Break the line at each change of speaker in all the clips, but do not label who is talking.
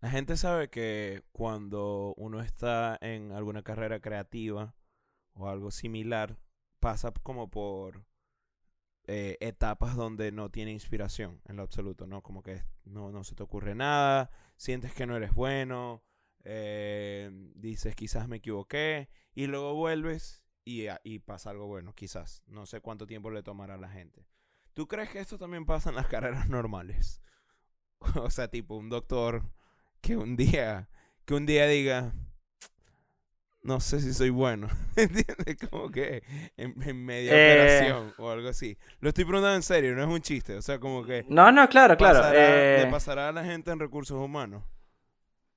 La gente sabe que cuando uno está en alguna carrera creativa o algo similar, pasa como por eh, etapas donde no tiene inspiración en lo absoluto, ¿no? Como que no, no se te ocurre nada, sientes que no eres bueno, eh, dices quizás me equivoqué y luego vuelves y, ah, y pasa algo bueno, quizás. No sé cuánto tiempo le tomará a la gente. ¿Tú crees que esto también pasa en las carreras normales? o sea, tipo un doctor que un día, que un día diga, no sé si soy bueno. ¿Entiendes? Como que en, media
Eh.
operación o algo así. Lo estoy preguntando en serio, no es un chiste. O sea, como que
No, no, claro, claro. eh,
le pasará a la gente en recursos humanos.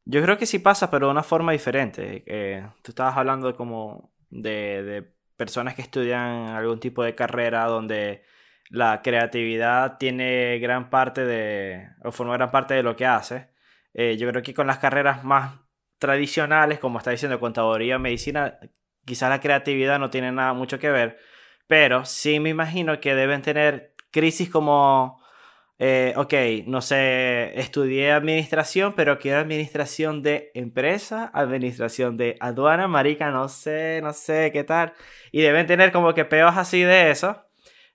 Yo creo que sí pasa, pero de una forma diferente. Eh, tú estabas hablando de como de, de personas que estudian algún tipo de carrera donde la creatividad tiene gran parte de, o forma gran parte de lo que hace. Eh, yo creo que con las carreras más tradicionales, como está diciendo contaduría, medicina, quizás la creatividad no tiene nada mucho que ver, pero sí me imagino que deben tener crisis como eh, ok, no sé, estudié administración, pero quiero administración de empresa, administración de aduana, marica, no sé, no sé qué tal. Y deben tener como que peos así de eso,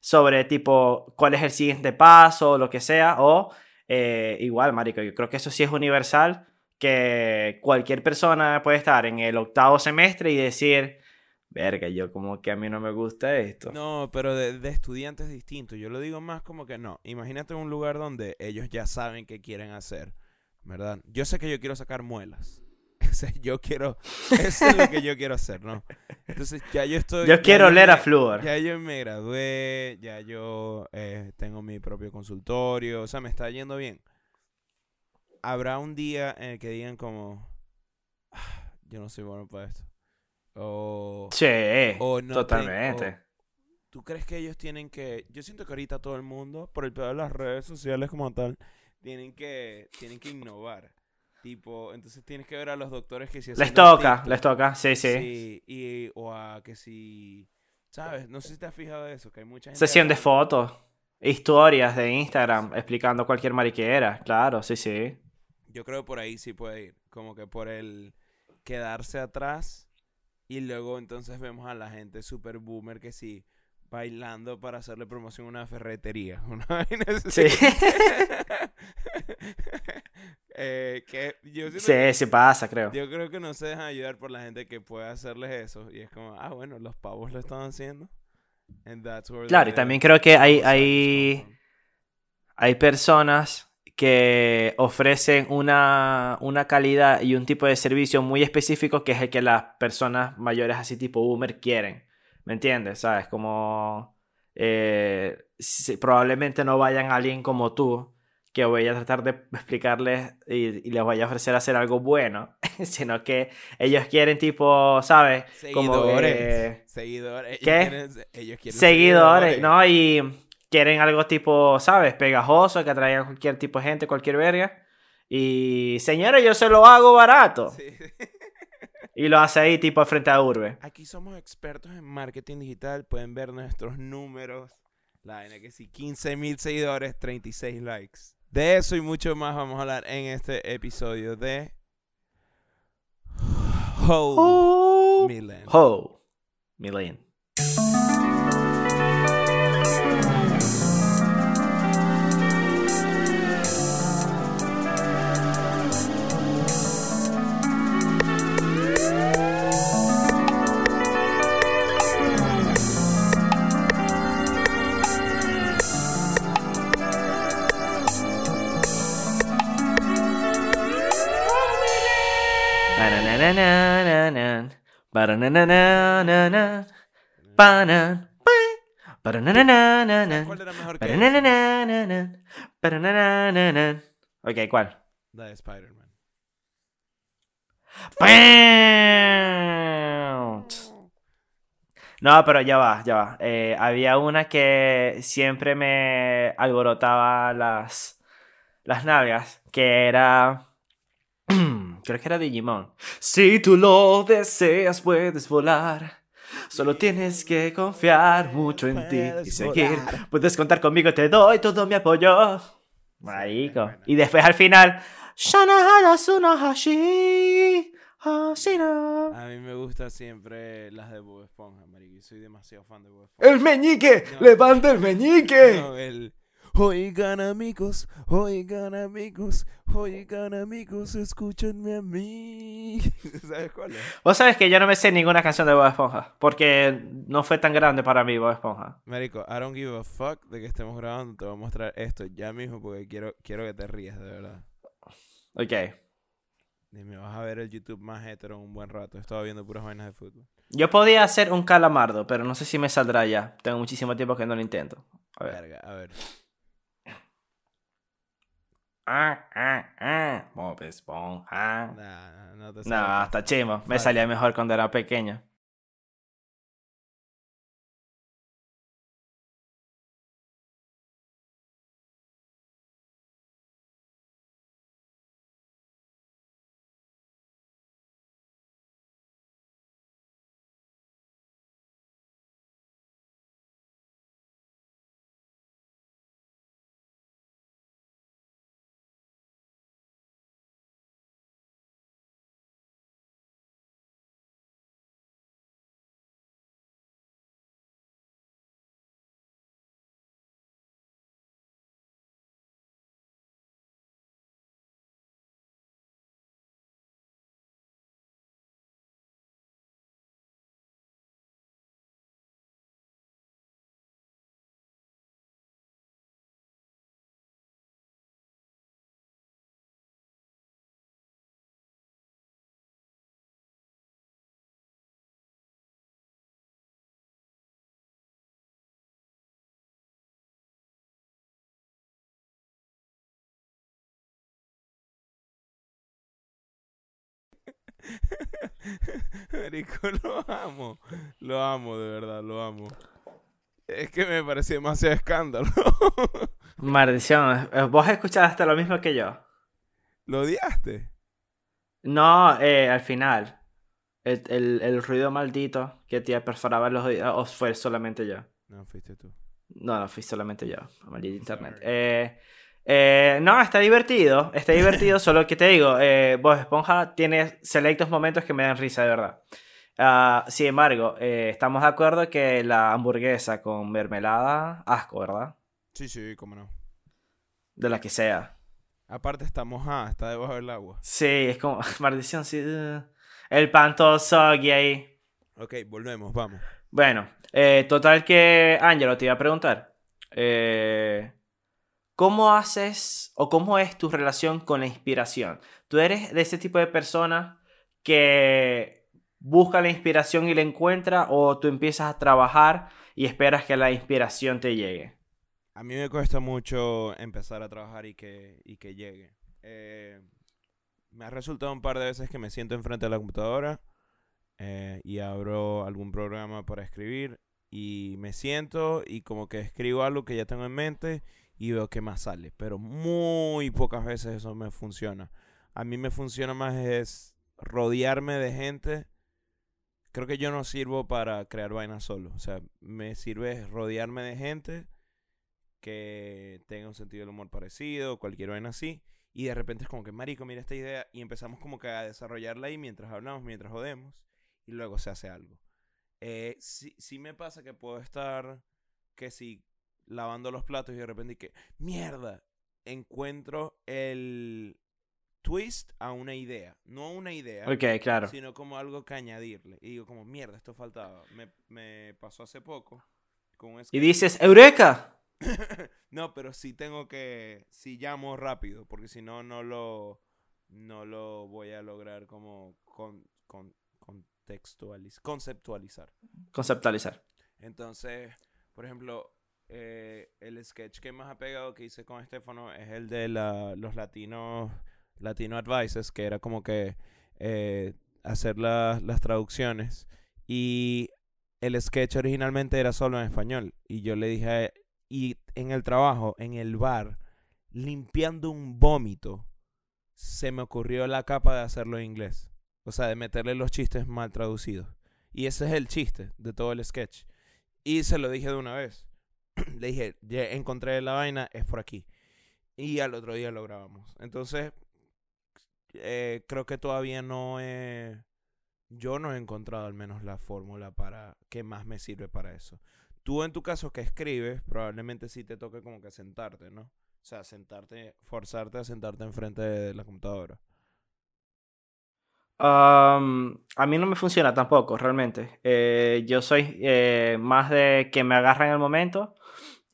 sobre tipo cuál es el siguiente paso, o lo que sea, o eh, igual, marica, yo creo que eso sí es universal, que cualquier persona puede estar en el octavo semestre y decir, verga, yo como que a mí no me gusta esto.
No, pero de, de estudiantes distintos. Yo lo digo más como que no. Imagínate un lugar donde ellos ya saben qué quieren hacer, ¿verdad? Yo sé que yo quiero sacar muelas. O sea, yo quiero... Eso es lo que yo quiero hacer, ¿no? Entonces ya yo estoy...
Yo quiero oler a flúor.
Ya yo me gradué, ya yo eh, tengo mi propio consultorio, o sea, me está yendo bien. Habrá un día en el que digan como, "Ah, yo no soy bueno para esto. O,
Sí,
o no
totalmente.
¿Tú crees que ellos tienen que... Yo siento que ahorita todo el mundo, por el pedo de las redes sociales como tal, tienen que, tienen que innovar. Tipo, entonces tienes que ver a los doctores que si
Les toca,
TikTok,
les toca, sí, sí.
Sí, y, o a que si, ¿sabes? No sé si te has fijado de eso, que hay mucha gente...
Sesión de fotos, historias de Instagram explicando cualquier mariquera, claro, sí, sí.
Yo creo que por ahí sí puede ir, como que por el quedarse atrás y luego entonces vemos a la gente super boomer que sí, bailando para hacerle promoción a una ferretería. Una vaina.
Sí,
Eh, que yo,
sí,
que-
sí pasa, creo.
yo creo que no se dejan ayudar por la gente que puede hacerles eso. Y es como, ah, bueno, los pavos lo están haciendo. And that's where
Claro, y también creo que hay, hay, hay personas que ofrecen una, una calidad y un tipo de servicio muy específico que es el que las personas mayores así tipo boomer quieren. ¿Me entiendes? ¿Sabes? Como eh, si- probablemente no vayan a alguien como tú que voy a tratar de explicarles y, y les voy a ofrecer hacer algo bueno, sino que ellos quieren tipo, ¿sabes? Como
Seguidores.
que-
Seguidores. Ellos
¿Qué?
quieren, ellos quieren
seguidores, ¿no? Y quieren algo tipo, ¿sabes? Pegajoso, que atraiga a cualquier tipo de gente, cualquier verga. Y, señores, yo se lo hago barato.
Sí.
Y lo hace ahí tipo frente a Urbe.
Aquí somos expertos en marketing digital. Pueden ver nuestros números. La vaina que sí, 15 mil seguidores, 36 likes. De eso y mucho más vamos a hablar en este episodio de... Ho Milen.
ho, Milen.
¿Cuál era mejor que.
Ok, ¿cuál?
La de Spider-Man.
No, pero ya va, ya va. Eh, había una que siempre me alborotaba las, las nalgas, que era... Creo que era Digimon. Si tú lo deseas, puedes volar. Solo tienes que confiar mucho en ti y seguir.
volar.
Puedes contar conmigo, te doy todo mi apoyo. Marico. Y después al final.
A mí me gusta siempre las de Bob Esponja, marico. Soy demasiado fan de Bob Esponja.
¡El meñique!
No.
¡Levanta el meñique!
No, el... Oigan amigos, oigan amigos, oigan amigos, escúchenme a mí. ¿Sabes cuál es?
Vos sabés que yo no me sé ninguna canción de Bob Esponja. Porque no fue tan grande para mí Bob Esponja.
Marico, I don't give a fuck de que estemos grabando. Te voy a mostrar esto ya mismo porque quiero, quiero que te rías, de verdad.
Ok.
Y me vas a ver el YouTube más hetero un buen rato. Estaba viendo puras vainas de fútbol.
Yo podía hacer un calamardo, pero no sé si me saldrá ya. Tengo muchísimo tiempo que no lo intento. A ver.
Verga, a ver.
Ah, ah, ah. Bob Esponja.
Nah, no te
No,
sale.
hasta chimo. Me salía mejor cuando era pequeño.
Marico, lo amo. Lo amo, de verdad, lo amo. Es que me pareció demasiado escándalo.
Maldición. eh, ¿Vos escuchaste lo mismo que yo?
¿Lo odiaste?
No, eh, al final. El, el- el ruido maldito que te perforaba los oídos. ¿O fue solamente yo?
No, fuiste tú.
No, no fui solamente yo. Maldito internet. Eh, eh, no, está divertido. Está divertido, solo que te digo, eh, Bob Esponja tiene selectos momentos que me dan risa, de verdad. Ah, sin embargo, eh, estamos de acuerdo que la hamburguesa con mermelada, asco, ¿verdad?
Sí, sí, cómo no.
De la que sea.
Aparte está mojada, está debajo del agua.
Sí, es como, maldición, sí. uh. El pan todo soggy ahí.
Ok, volvemos, vamos.
Bueno, eh, total que, Ángelo, te iba a preguntar. eh, ¿Cómo haces o cómo es tu relación con la inspiración? ¿Tú eres de ese tipo de persona que busca la inspiración y la encuentra o tú empiezas a trabajar y esperas que la inspiración te llegue?
A mí me cuesta mucho empezar a trabajar y que, y que llegue. Eh, me ha resultado un par de veces que me siento enfrente de la computadora eh, y abro algún programa para escribir y me siento y como que escribo algo que ya tengo en mente y veo qué más sale. Pero muy pocas veces eso me funciona. A mí me funciona más es rodearme de gente. Creo que yo no sirvo para crear vainas solo. O sea, me sirve rodearme de gente que tenga un sentido del humor parecido, cualquier vaina así. Y de repente es como que, marico, mira esta idea. Y empezamos como que a desarrollarla ahí mientras hablamos, mientras jodemos. Y luego se hace algo. Eh, sí, sí me pasa que puedo estar, que si lavando los platos y de repente que, mierda, encuentro el twist a una idea. No una idea,
Ok, claro.
sino como algo que añadirle. Y digo como, mierda, esto faltaba. Me, me pasó hace poco con un
Y dices, ¡Eureka!
no, pero sí tengo que, sí llamo rápido, porque si no, no lo, no lo voy a lograr como con, con, contextualiz- conceptualizar.
Conceptualizar.
Entonces, por ejemplo, eh, el sketch que más ha pegado que hice con Estefano es el de los latinos, Latino Advices, que era como que eh, hacer la- las traducciones. Y el sketch originalmente era solo en español. Y yo le dije él, y en el trabajo, en el bar, limpiando un vómito, se me ocurrió la capa de hacerlo en inglés. O sea, de meterle los chistes mal traducidos. Y ese es el chiste de todo el sketch. Y se lo dije de una vez. Le dije, ya encontré la vaina, es por aquí. Y al otro día lo grabamos. Entonces, eh, creo que todavía no he... Yo no he encontrado al menos la fórmula para que más me sirve para eso. Tú en tu caso que escribes, probablemente sí te toque como que sentarte, ¿no? O sea, sentarte, forzarte a sentarte enfrente de la computadora.
A mí no me funciona tampoco, realmente. Eh, yo soy eh, más de que me agarra en el momento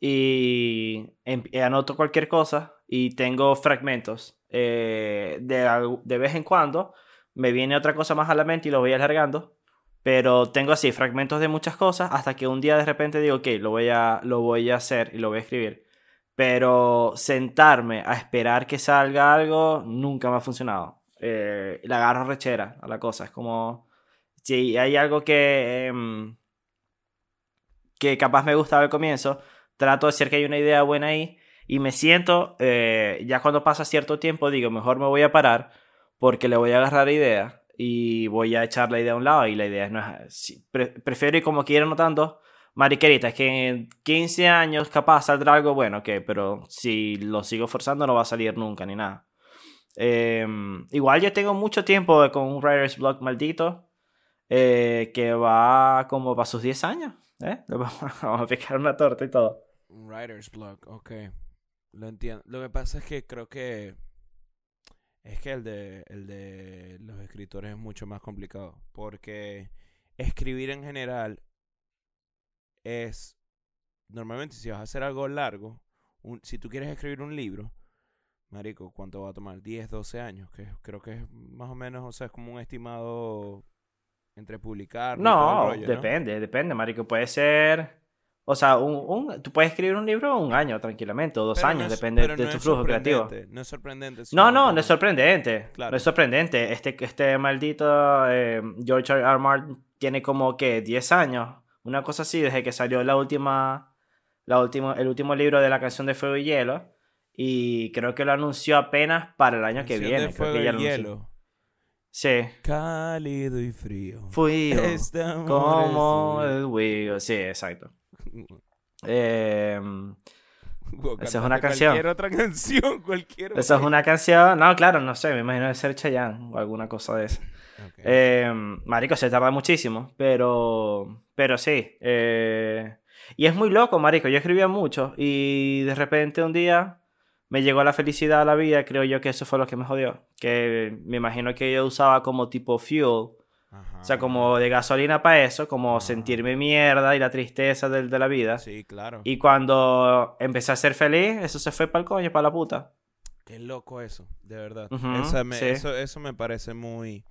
y em- eh, anoto cualquier cosa y tengo fragmentos. Eh, de, de vez en cuando me viene otra cosa más a la mente y lo voy alargando. Pero tengo así fragmentos de muchas cosas hasta que un día de repente digo, ok, lo voy a, lo voy a hacer y lo voy a escribir. Pero sentarme a esperar que salga algo nunca me ha funcionado. Eh, le agarro rechera a la cosa. Es como, si hay algo que, em, que capaz me gustaba al comienzo, trato de decir que hay una idea buena ahí y me siento, eh, ya cuando pasa cierto tiempo, digo, mejor me voy a parar porque le voy a agarrar idea y voy a echar la idea a un lado y la idea no es... pre- prefiero ir como quiera notando. Mariquerita, es que en 15 años capaz saldrá algo bueno, ok, pero si lo sigo forzando no va a salir nunca ni nada. Em, igual yo tengo mucho tiempo con un writer's block maldito eh, que va como para sus 10 años. ¿Eh? Vamos a picar una torta y todo.
Un writer's block, ok. Lo entiendo. Lo que pasa es que creo que es que el de, el de los escritores es mucho más complicado. Porque escribir en general es. Normalmente, si vas a hacer algo largo, si tú quieres escribir un libro, Marico, ¿cuánto va a tomar? 10, 12 años. Que creo que es más o menos, o sea, es como un estimado entre publicar.
No, depende, depende, marico. Puede ser... O sea, un, un- tú puedes escribir un libro un año tranquilamente, o dos años, depende de tu flujo creativo.
No es sorprendente.
No, no, no es sorprendente.
Claro.
No es sorprendente. Este, este maldito eh, George R. R. Martin tiene como que 10 años. Una cosa así, desde que salió la última, la última, el último libro de la canción de Fuego y Hielo. Y creo que lo anunció apenas para el año que
de
viene. Creo
fuego
que
y
ya
hielo.
Sí.
Cálido y frío.
Fui yo.
Este
Como
es
el Wii. Sí, exacto. Eh,
Wow,
Esa es una canción.
Cualquier otra canción, cualquier otra.
esa es una canción. No, claro, no sé. Me imagino de ser Chayanne o alguna cosa de.
Ok.
Eh, marico, se tarda muchísimo, pero, pero sí. eh, y es muy loco, marico. Yo escribía mucho y de repente un día me llegó la felicidad a la vida. Creo yo que eso fue lo que me jodió. Que me imagino que yo usaba como tipo fuel.
Ajá.
O sea, como de gasolina para eso, como sentirme mierda y la tristeza del- de, la vida.
Sí, claro.
Y cuando empecé a ser feliz, eso se fue para el coño, para la puta.
Qué loco eso, de verdad. Esa me-
sí.
eso, eso me parece muy...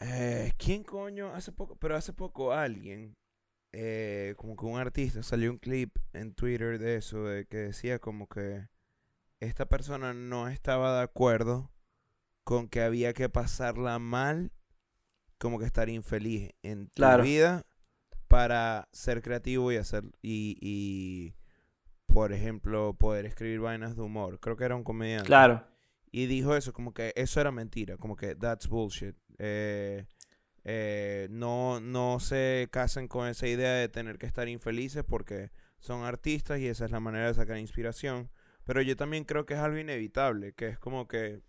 Eh, ¿Quién coño? Hace poco, pero hace poco alguien, eh, como que un artista, salió un clip en Twitter de eso, de que decía como que esta persona no estaba de acuerdo con que había que pasarla mal, como que estar infeliz en tu
Claro.
vida para ser creativo y hacer y, y por ejemplo poder escribir vainas de humor. Creo que era un comediante.
Claro.
Y dijo eso, como que eso era mentira, como que that's bullshit. Eh, eh, no, no se casen con esa idea de tener que estar infelices porque son artistas y esa es la manera de sacar inspiración. Pero yo también creo que es algo inevitable, que es como que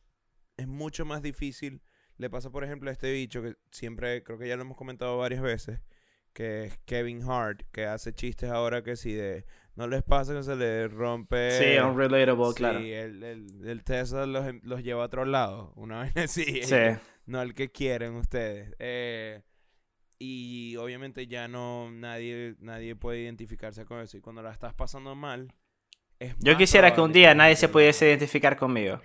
es mucho más difícil. Le pasa, por ejemplo, a este bicho que siempre, creo que ya lo hemos comentado varias veces, que es Kevin Hart, que hace chistes ahora que si de no les pasa que se le rompe
Sí, unrelatable, claro.
Sí, el, el, el Tesla los, los lleva a otro lado. Una vez así.
Sí.
No el que quieren ustedes. Eh, y obviamente ya no nadie, nadie puede identificarse con eso. Y cuando la estás pasando mal, es
Yo quisiera que un día nadie se pudiese identificar conmigo.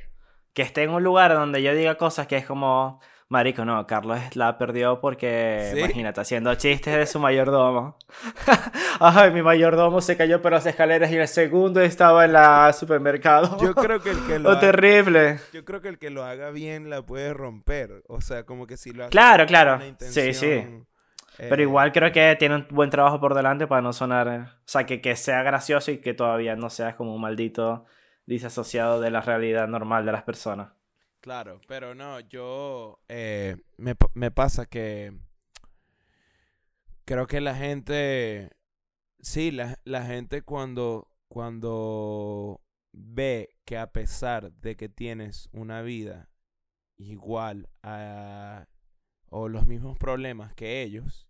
Que esté en un lugar donde yo diga cosas que es como, marico, no, Carlos la perdió porque,
¿Sí?
imagínate, haciendo chistes de su mayordomo. Ay, mi mayordomo se cayó por las escaleras y el segundo estaba en la supermercado.
Yo creo que el que lo
Oh,
haga,
terrible.
yo creo que el que lo haga bien la puede romper. O sea, como que si lo hace
Claro, claro. Sí, sí. Pero
eh,
igual creo que tiene un buen trabajo por delante para no sonar, eh, o sea, que, que sea gracioso y que todavía no seas como un maldito disasociado de la realidad normal de las personas.
Claro, pero no, yo eh, me, me pasa que creo que la gente, sí, la, la gente cuando, cuando ve que a pesar de que tienes una vida igual a, o los mismos problemas que ellos,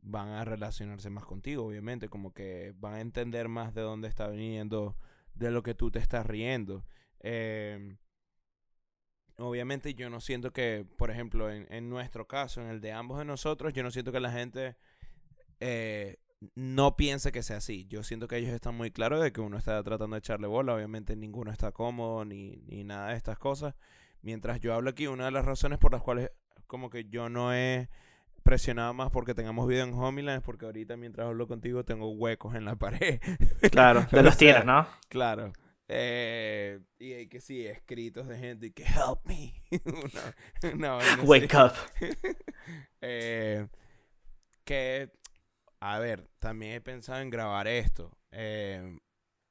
van a relacionarse más contigo, obviamente, como que van a entender más de dónde está viniendo, de lo que tú te estás riendo. Em, obviamente yo no siento que, por ejemplo, en, en, nuestro caso, en el de ambos de nosotros, yo no siento que la gente eh, no piense que sea así. Yo siento que ellos están muy claros de que uno está tratando de echarle bola. Obviamente ninguno está cómodo ni, ni nada de estas cosas. Mientras yo hablo aquí, una de las razones por las cuales como que yo no he presionado más porque tengamos video en Homeland es porque ahorita mientras hablo contigo tengo huecos en la pared.
Claro, de los tiras, ¿no?
Claro. Eh, y hay que sí, escritos de gente que help me.
Wake up.
eh, que, a ver, también he pensado en grabar esto. Eh,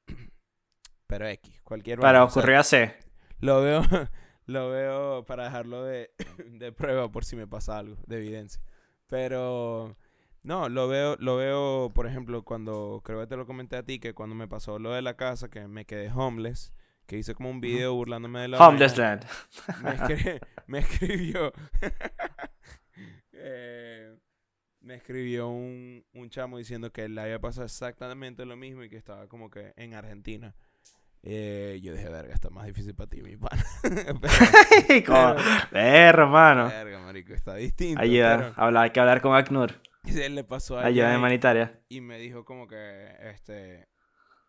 pero X, cualquier
Para ocurrir hace.
Lo veo, lo veo para dejarlo de, de prueba por si me pasa algo, de evidencia. Pero no, lo veo, lo veo, por ejemplo, cuando creo que te lo comenté a ti, que cuando me pasó lo de la casa, que me quedé homeless, que hice como un video burlándome de la...
Homeless land.
Me, escribió... Eh, me escribió un, un chamo diciendo que le había pasado exactamente lo mismo y que estaba como que en Argentina. Eh, yo dije, verga, está más difícil para ti, mi pana.
pero, hermano.
Verga, marico, está distinto.
Ayuda, hay que hablar con ACNUR.
Y él le pasó a
Ayuda humanitaria.
Y me dijo como que, este,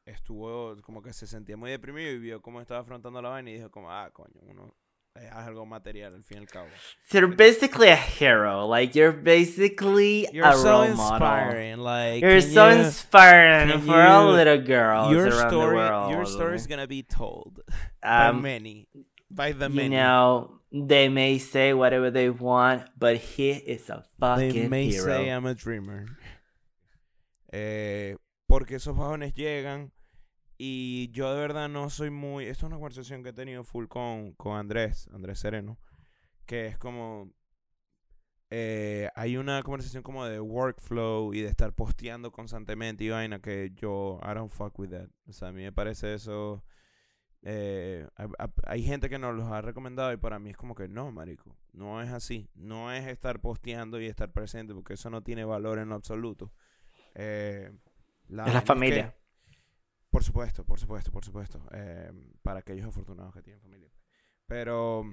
estuvo, como que se sentía muy deprimido y vio cómo estaba afrontando la vaina y dijo como, ah, coño, uno es algo material al fin y al cabo.
You're basically a hero. Like you're basically
you're
a
so
role
inspiring.
model.
Like
you're so
you,
inspiring for
you,
all little girls
your
around
story,
the world.
Your story is gonna be told
um,
by many, by the
you
many.
know, they may say whatever they want, but he is a fucking
they may
hero.
say I'm a dreamer. Eh, porque esos bajones llegan y yo de verdad no soy muy... Esta es una conversación que he tenido full con, con Andrés, Andrés Sereno, que es como... Eh, hay una conversación como de workflow y de estar posteando constantemente y vaina que yo, I don't fuck with that. O sea, a mí me parece eso... Eh, hay, gente que nos los ha recomendado y para mí es como que no, marico, no es así. No es estar posteando y estar presente porque eso no tiene valor en lo absoluto. Eh,
la es la familia.
Es que, por supuesto, por supuesto, por supuesto. Eh, para aquellos afortunados que tienen familia. Pero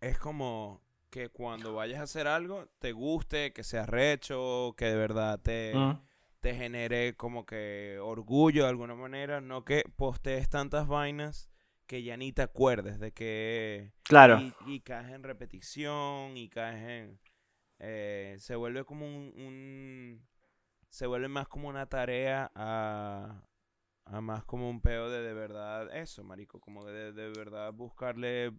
es como que cuando vayas a hacer algo, te guste, que sea recho, que de verdad te, mm. Te genere como que orgullo de alguna manera, no que postees tantas vainas que ya ni te acuerdes de que...
Claro.
Y, y caes en repetición y caes en... Eh, se vuelve como un, un... Se vuelve más como una tarea a, a más como un peo de de verdad eso, marico, como de de verdad buscarle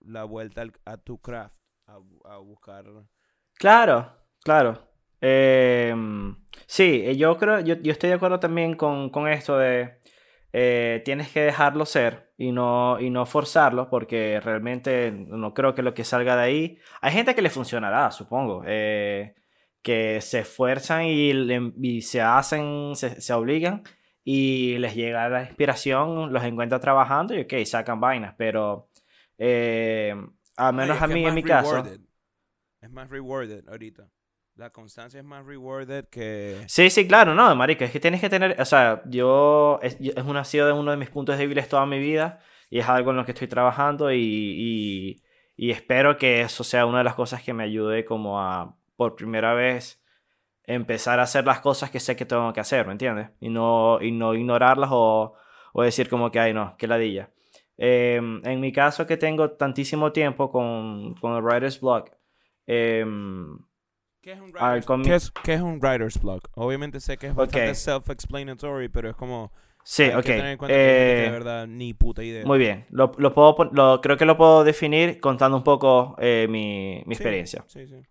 la vuelta al, a tu craft, a, a buscar...
Claro, claro. Eh, sí, yo creo, yo, yo, estoy de acuerdo también con, con esto de eh, tienes que dejarlo ser y no, y no forzarlo porque realmente no creo que lo que salga de ahí, hay gente que le funcionará, supongo, eh, que se esfuerzan y, y se hacen, se, se obligan y les llega la inspiración, los encuentra trabajando y ok, sacan vainas, pero eh, al menos
Ay,
a mí en mi
rewarded.
caso...
Es más rewarded ahorita. La constancia es más rewarded que...
Sí, sí, claro, no, marica, es que tienes que tener, o sea, yo, es, es una, ha sido uno de mis puntos débiles toda mi vida y es algo en lo que estoy trabajando y, y, y espero que eso sea una de las cosas que me ayude como a, por primera vez, empezar a hacer las cosas que sé que tengo que hacer, ¿me entiendes? Y no, y no ignorarlas o, o decir como que, ay, no, qué ladilla. Eh, en mi caso que tengo tantísimo tiempo con, con el Writer's Block. Eh,
¿Qué es, un writer's, ¿Qué, es, ¿Qué es un writer's block? Obviamente sé que es bastante okay. self-explanatory, pero es como...
Sí,
hay
ok.
Que tener en cuenta
eh,
que de verdad ni puta idea.
Muy bien. Lo, lo puedo, lo, creo que lo puedo definir contando un poco eh, mi, mi experiencia.
Sí, sí.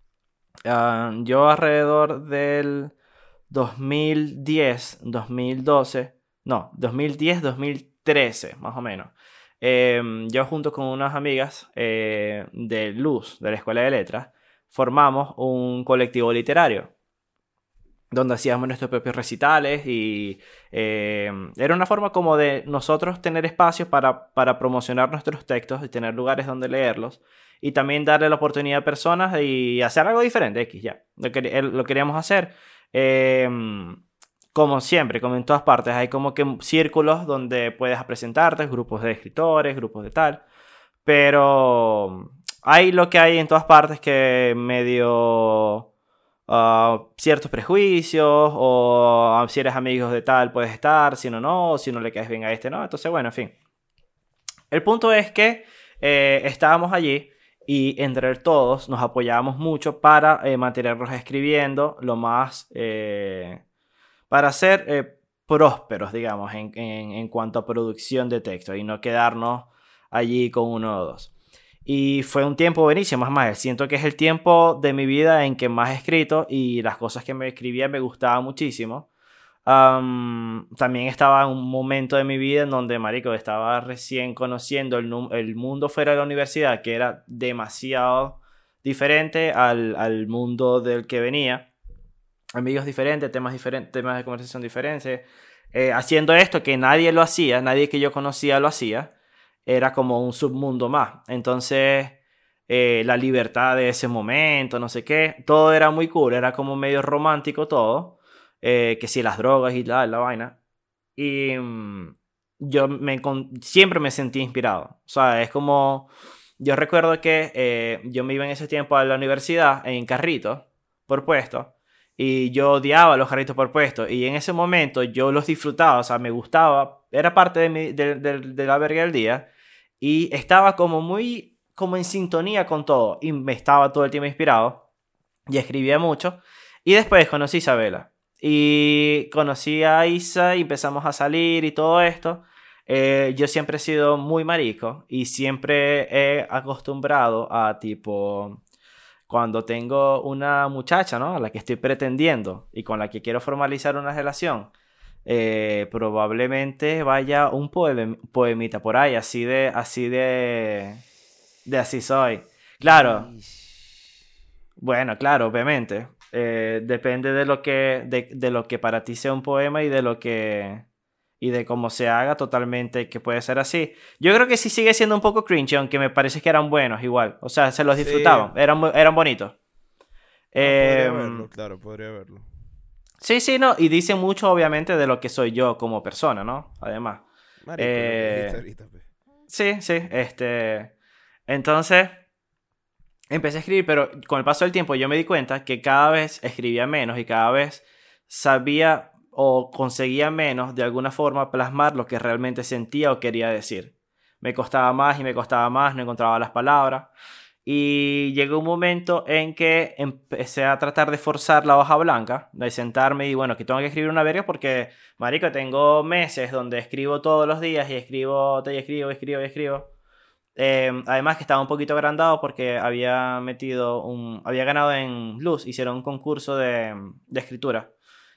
Uh, yo alrededor del 2010, 2012, no, 2010, 2013, más o menos. Eh, yo junto con unas amigas eh, de Luz, de la Escuela de Letras, formamos un colectivo literario donde hacíamos nuestros propios recitales y eh, era una forma como de nosotros tener espacios para, para promocionar nuestros textos y tener lugares donde leerlos y también darle la oportunidad a personas y hacer algo diferente, X, ya. Lo, lo queríamos hacer. Em, como siempre, como en todas partes, hay como que círculos donde puedes presentarte, grupos de escritores, grupos de tal, pero hay lo que hay en todas partes que medio uh, ciertos prejuicios o si eres amigos de tal puedes estar, si no, no, si no le caes bien a este, no, entonces bueno, en fin. El punto es que eh, estábamos allí y entre todos nos apoyábamos mucho para eh, mantenernos escribiendo lo más, eh, para ser eh, prósperos, digamos, en, en, cuanto a producción de texto y no quedarnos allí con uno o dos. Y fue un tiempo buenísimo, más más, siento que es el tiempo de mi vida en que más he escrito y las cosas que me escribía me gustaban muchísimo también estaba un momento de mi vida en donde, marico, estaba recién conociendo el, el mundo fuera de la universidad, que era demasiado diferente al, al, mundo del que venía. Amigos diferentes, temas diferentes, temas de conversación diferentes. Eh, haciendo esto que nadie lo hacía, nadie que yo conocía lo hacía, era como un submundo más. Entonces, eh, la libertad de ese momento, no sé qué, todo era muy cool, era como medio romántico todo. Eh, que si las drogas y la, la vaina. Y mm, yo me, siempre me sentí inspirado. O sea, es como, yo recuerdo que eh, yo me iba en ese tiempo a la universidad en carrito por puesto. Y yo odiaba los carritos por puesto. Y en ese momento yo los disfrutaba, o sea, me gustaba. Era parte de, mi, de, de la verga del día. Y estaba como muy, como en sintonía con todo. Y me estaba todo el tiempo inspirado. Y escribía mucho. Y después conocí a Isabela. Y conocí a Isa y empezamos a salir y todo esto. Eh, yo siempre he sido muy marico y siempre he acostumbrado a tipo cuando tengo una muchacha, ¿no? A la que estoy pretendiendo y con la que quiero formalizar una relación, eh, probablemente vaya un poemita por ahí, así de, así de, de así soy. Claro. Bueno, claro, obviamente. Eh, depende de lo que de, lo que para ti sea un poema y de lo que y de cómo se haga totalmente que puede ser así. Yo creo que sí sigue siendo un poco cringe, aunque me parece que eran buenos igual. O sea, se los disfrutaban, eran, eran bonitos.
podría em, verlo, claro, podría verlo.
Sí, sí, no, y dice mucho obviamente de lo que soy yo como persona, ¿no? Además. Eh, pues. sí, sí, este... Entonces, empecé a escribir, pero con el paso del tiempo yo me di cuenta que cada vez escribía menos y cada vez sabía o conseguía menos de alguna forma plasmar lo que realmente sentía o quería decir. Me costaba más y me costaba más, no encontraba las palabras. Y llegó un momento en que empecé a tratar de forzar la hoja blanca, de sentarme y bueno, que tengo que escribir una verga porque, marico, tengo meses donde escribo todos los días y escribo, y escribo, escribo, escribo. Em, además que estaba un poquito agrandado porque había metido un... Había ganado en Luz, hicieron un concurso de, de escritura.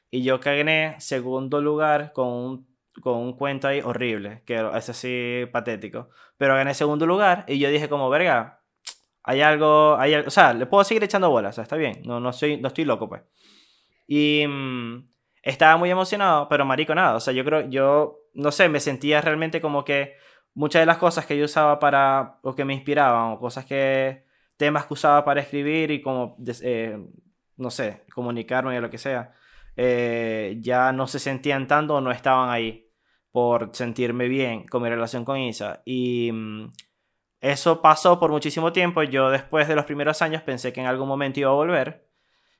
Y yo gané segundo lugar con un, con un cuento ahí horrible, que es así patético. Pero gané segundo lugar y yo dije como, verga, hay algo, hay O sea, le puedo seguir echando bolas, o sea, está bien, no, no, soy, no estoy loco pues. Y mm, estaba muy emocionado, pero marico nada, o sea, yo creo, yo, no sé, me sentía realmente como que muchas de las cosas que yo usaba para, o que me inspiraban, o cosas que, temas que usaba para escribir y como, eh, no sé, comunicarme o lo que sea, eh, ya no se sentían tanto o no estaban ahí por sentirme bien con mi relación con Isa. Y mm, eso pasó por muchísimo tiempo. Yo después de los primeros años pensé que en algún momento iba a volver.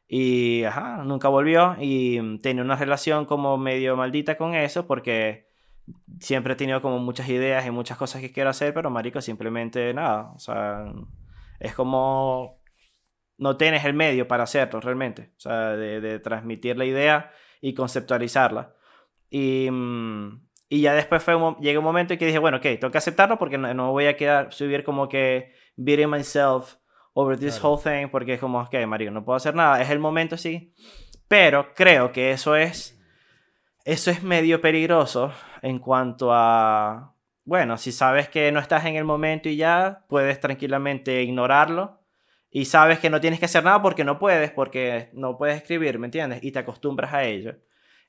Y, nunca volvió. Y mm, tenía una relación como medio maldita con eso porque siempre he tenido como muchas ideas y muchas cosas que quiero hacer, pero marico, simplemente nada. O sea, es como no tienes el medio para hacerlo realmente. O sea, de, transmitir la idea y conceptualizarla. Y, mm, y ya después fue un, llega un momento en que dije, bueno, ok, tengo que aceptarlo porque no, voy a quedar, subir como que beating myself over this whole thing porque es como, ok, marico, no puedo hacer nada. Es el momento, sí. Pero creo que eso es eso es medio peligroso en cuanto a, bueno, si sabes que no estás en el momento y ya, puedes tranquilamente ignorarlo y sabes que no tienes que hacer nada porque no puedes, porque no puedes escribir, ¿me entiendes? Y te acostumbras a ello.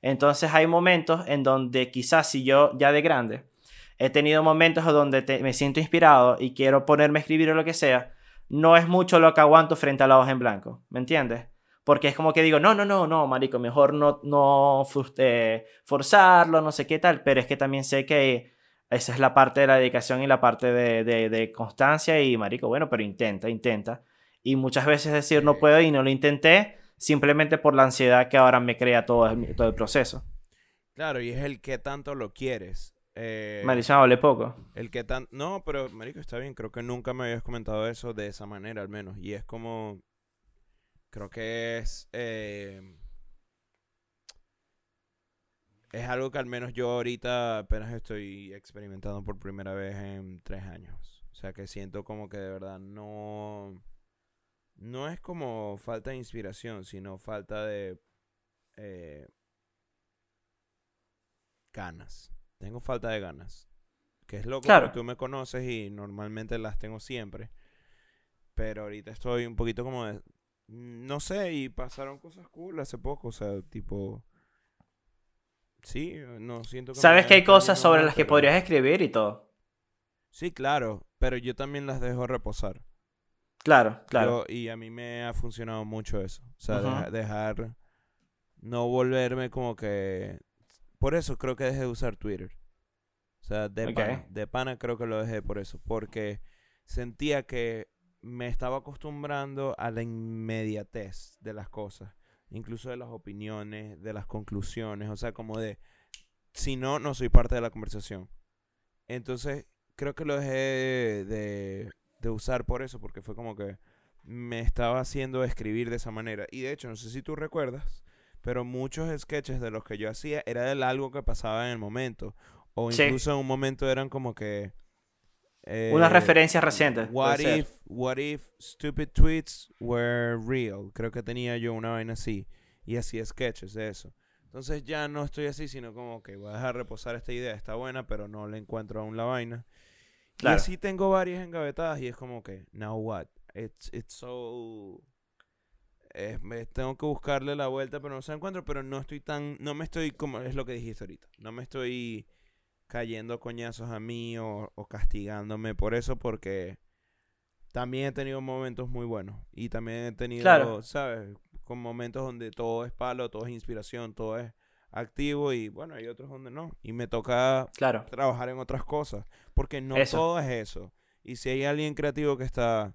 Entonces hay momentos en donde quizás si yo ya de grande he tenido momentos donde me siento inspirado y quiero ponerme a escribir o lo que sea, no es mucho lo que aguanto frente a la hoja en blanco, ¿me entiendes? Porque es como que digo, no, no, no, no, marico, mejor no, no forzarlo, no sé qué tal, pero es que también sé que esa es la parte de la dedicación y la parte de, de, constancia y, marico, bueno, pero intenta, intenta. Y muchas veces decir no puedo y no lo intenté simplemente por la ansiedad que ahora me crea todo el, todo el proceso.
Claro, y es el que tanto lo quieres. Eh,
hable poco.
El que tan... No, pero Marico, está bien. Creo que nunca me habías comentado eso de esa manera, al menos. Y es como... Creo que es... Eh, es algo que al menos yo ahorita apenas estoy experimentando por primera vez en tres años. O sea que siento como que de verdad no... No es como falta de inspiración, sino falta de... Eh, ganas. Tengo falta de ganas. Que es loco claro. porque tú me conoces y normalmente las tengo siempre. Pero ahorita estoy un poquito como de... No sé, y pasaron cosas cool hace poco, o sea, tipo... Sí, no siento que...
¿Sabes que hay cosas sobre las que podrías escribir y todo?
Sí, claro, pero yo también las dejo reposar.
Claro, claro.
y a mí me ha funcionado mucho eso. O sea, dejar... No volverme como que por eso creo que dejé de usar Twitter. O sea, de, pana, de pana creo que lo dejé por eso. Porque sentía que me estaba acostumbrando a la inmediatez de las cosas. Incluso de las opiniones, de las conclusiones. O sea, como de, si no, no soy parte de la conversación. Entonces, creo que lo dejé de, de usar por eso. Porque fue como que me estaba haciendo escribir de esa manera. Y de hecho, no sé si tú recuerdas pero muchos sketches de los que yo hacía era de algo que pasaba en el momento. O incluso en un momento eran como que...
Eh, Unas referencias recientes.
What if, what if stupid tweets were real? Creo que tenía yo una vaina así. Y hacía sketches de eso. Entonces ya no estoy así, sino como que voy a dejar reposar esta idea. Está buena, pero no le encuentro aún la vaina. Y así tengo varias engavetadas y es como que, now what? It's, it's so me tengo que buscarle la vuelta, pero no se encuentro. Pero no estoy tan. No me estoy como es lo que dijiste ahorita. No me estoy cayendo coñazos a mí o, castigándome por eso, porque también he tenido momentos muy buenos. Y también he tenido, ¿sabes? Con momentos donde todo es palo, todo es inspiración, todo es activo y bueno, hay otros donde no. Y me toca
claro.
trabajar en otras cosas, porque no todo es eso. Y si hay alguien creativo que está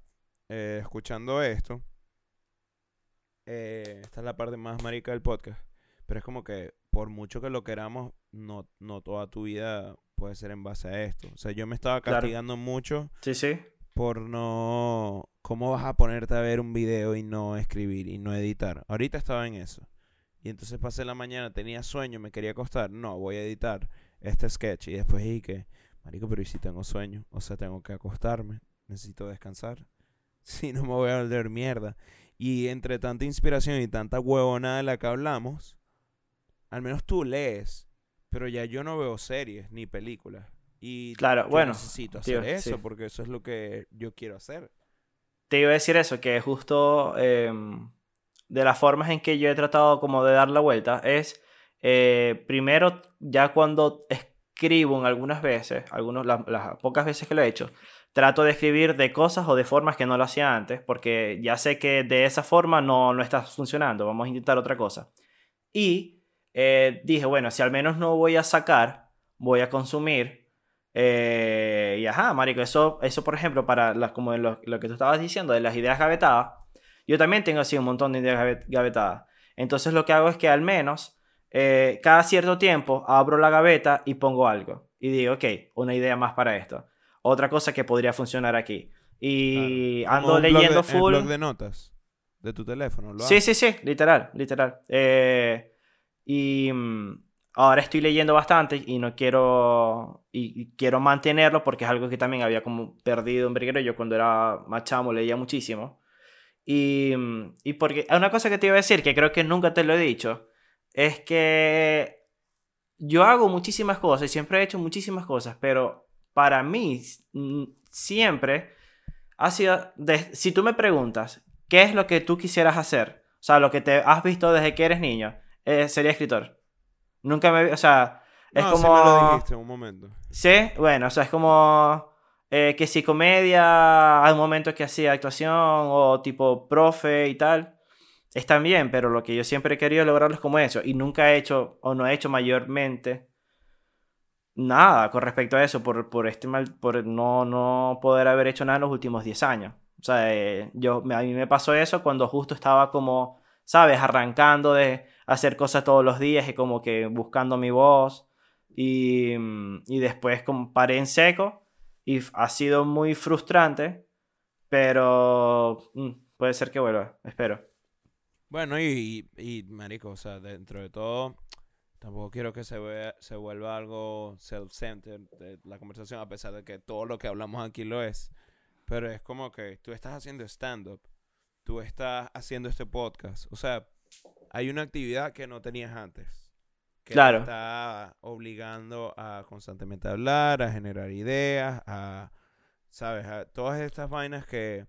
eh, escuchando esto, eh, esta es la parte más marica del podcast, pero es como que por mucho que lo queramos, no, no toda tu vida puede ser en base a esto. O sea, yo me estaba castigando mucho.
Sí, sí.
Por no... ¿Cómo vas a ponerte a ver un video y no escribir y no editar? Ahorita estaba en eso. Y entonces pasé la mañana, tenía sueño, me quería acostar. No, voy a editar este sketch. Y después dije que, marico, pero ¿y si tengo sueño? O sea, tengo que acostarme. Necesito descansar. Si no me voy a volver mierda. Y entre tanta inspiración y tanta huevona de la que hablamos, al menos tú lees, pero ya yo no veo series ni películas. Y
claro, bueno,
necesito hacer eso porque eso es lo que yo quiero hacer.
Te iba a decir eso, que justo em, de las formas en que yo he tratado como de dar la vuelta es, eh, primero, ya cuando escribo en algunas veces, algunos, las pocas veces que lo he hecho, trato de escribir de cosas o de formas que no lo hacía antes, porque ya sé que de esa forma no, no está funcionando, vamos a intentar otra cosa. Y eh, dije, bueno, si al menos no voy a sacar, voy a consumir. Eh, y ajá, marico, eso, eso por ejemplo, para las, como lo, lo, que tú estabas diciendo de las ideas gavetadas, yo también tengo así un montón de ideas gavetadas. Entonces lo que hago es que al menos eh, cada cierto tiempo abro la gaveta y pongo algo. Y digo, ok, una idea más para esto otra cosa que podría funcionar aquí. Y ando leyendo full.
blog de notas de tu teléfono.
sí, sí, sí, literal, literal. Eh, y mm, ahora estoy leyendo bastante y no quiero. Y, quiero mantenerlo porque es algo que también había como perdido en briguero. Yo cuando era más chamo leía muchísimo. Y, mm, y porque una cosa que te iba a decir, que creo que nunca te lo he dicho, es que yo hago muchísimas cosas y siempre he hecho muchísimas cosas, pero para mí siempre ha sido, si tú me preguntas, ¿qué es lo que tú quisieras hacer? O sea, lo que te has visto desde que eres niño, eh, sería escritor. Nunca me, o sea, es como...
Me lo dijiste en un momento.
Sí, bueno, o sea, es como... eh, que si comedia, hay momentos que hacía actuación o tipo profe y tal, están bien, pero lo que yo siempre he querido lograr es como eso y nunca he hecho o no he hecho mayormente nada con respecto a eso por, por, este mal, por no, no poder haber hecho nada en los últimos 10 años. O sea, eh, yo, a mí me pasó eso cuando justo estaba como, ¿sabes? Arrancando de hacer cosas todos los días y como que buscando mi voz. Y, mm, y después como paré en seco y ha sido muy frustrante, pero mm, puede ser que vuelva, espero.
Bueno, y, marico, o sea, dentro de todo, tampoco quiero que se, vea, se vuelva algo self-centered de la conversación, a pesar de que todo lo que hablamos aquí lo es. Pero es como que tú estás haciendo stand-up, tú estás haciendo este podcast. O sea, hay una actividad que no tenías antes. Que
claro.
Está obligando a constantemente hablar, a generar ideas, a, ¿sabes? A todas estas vainas que...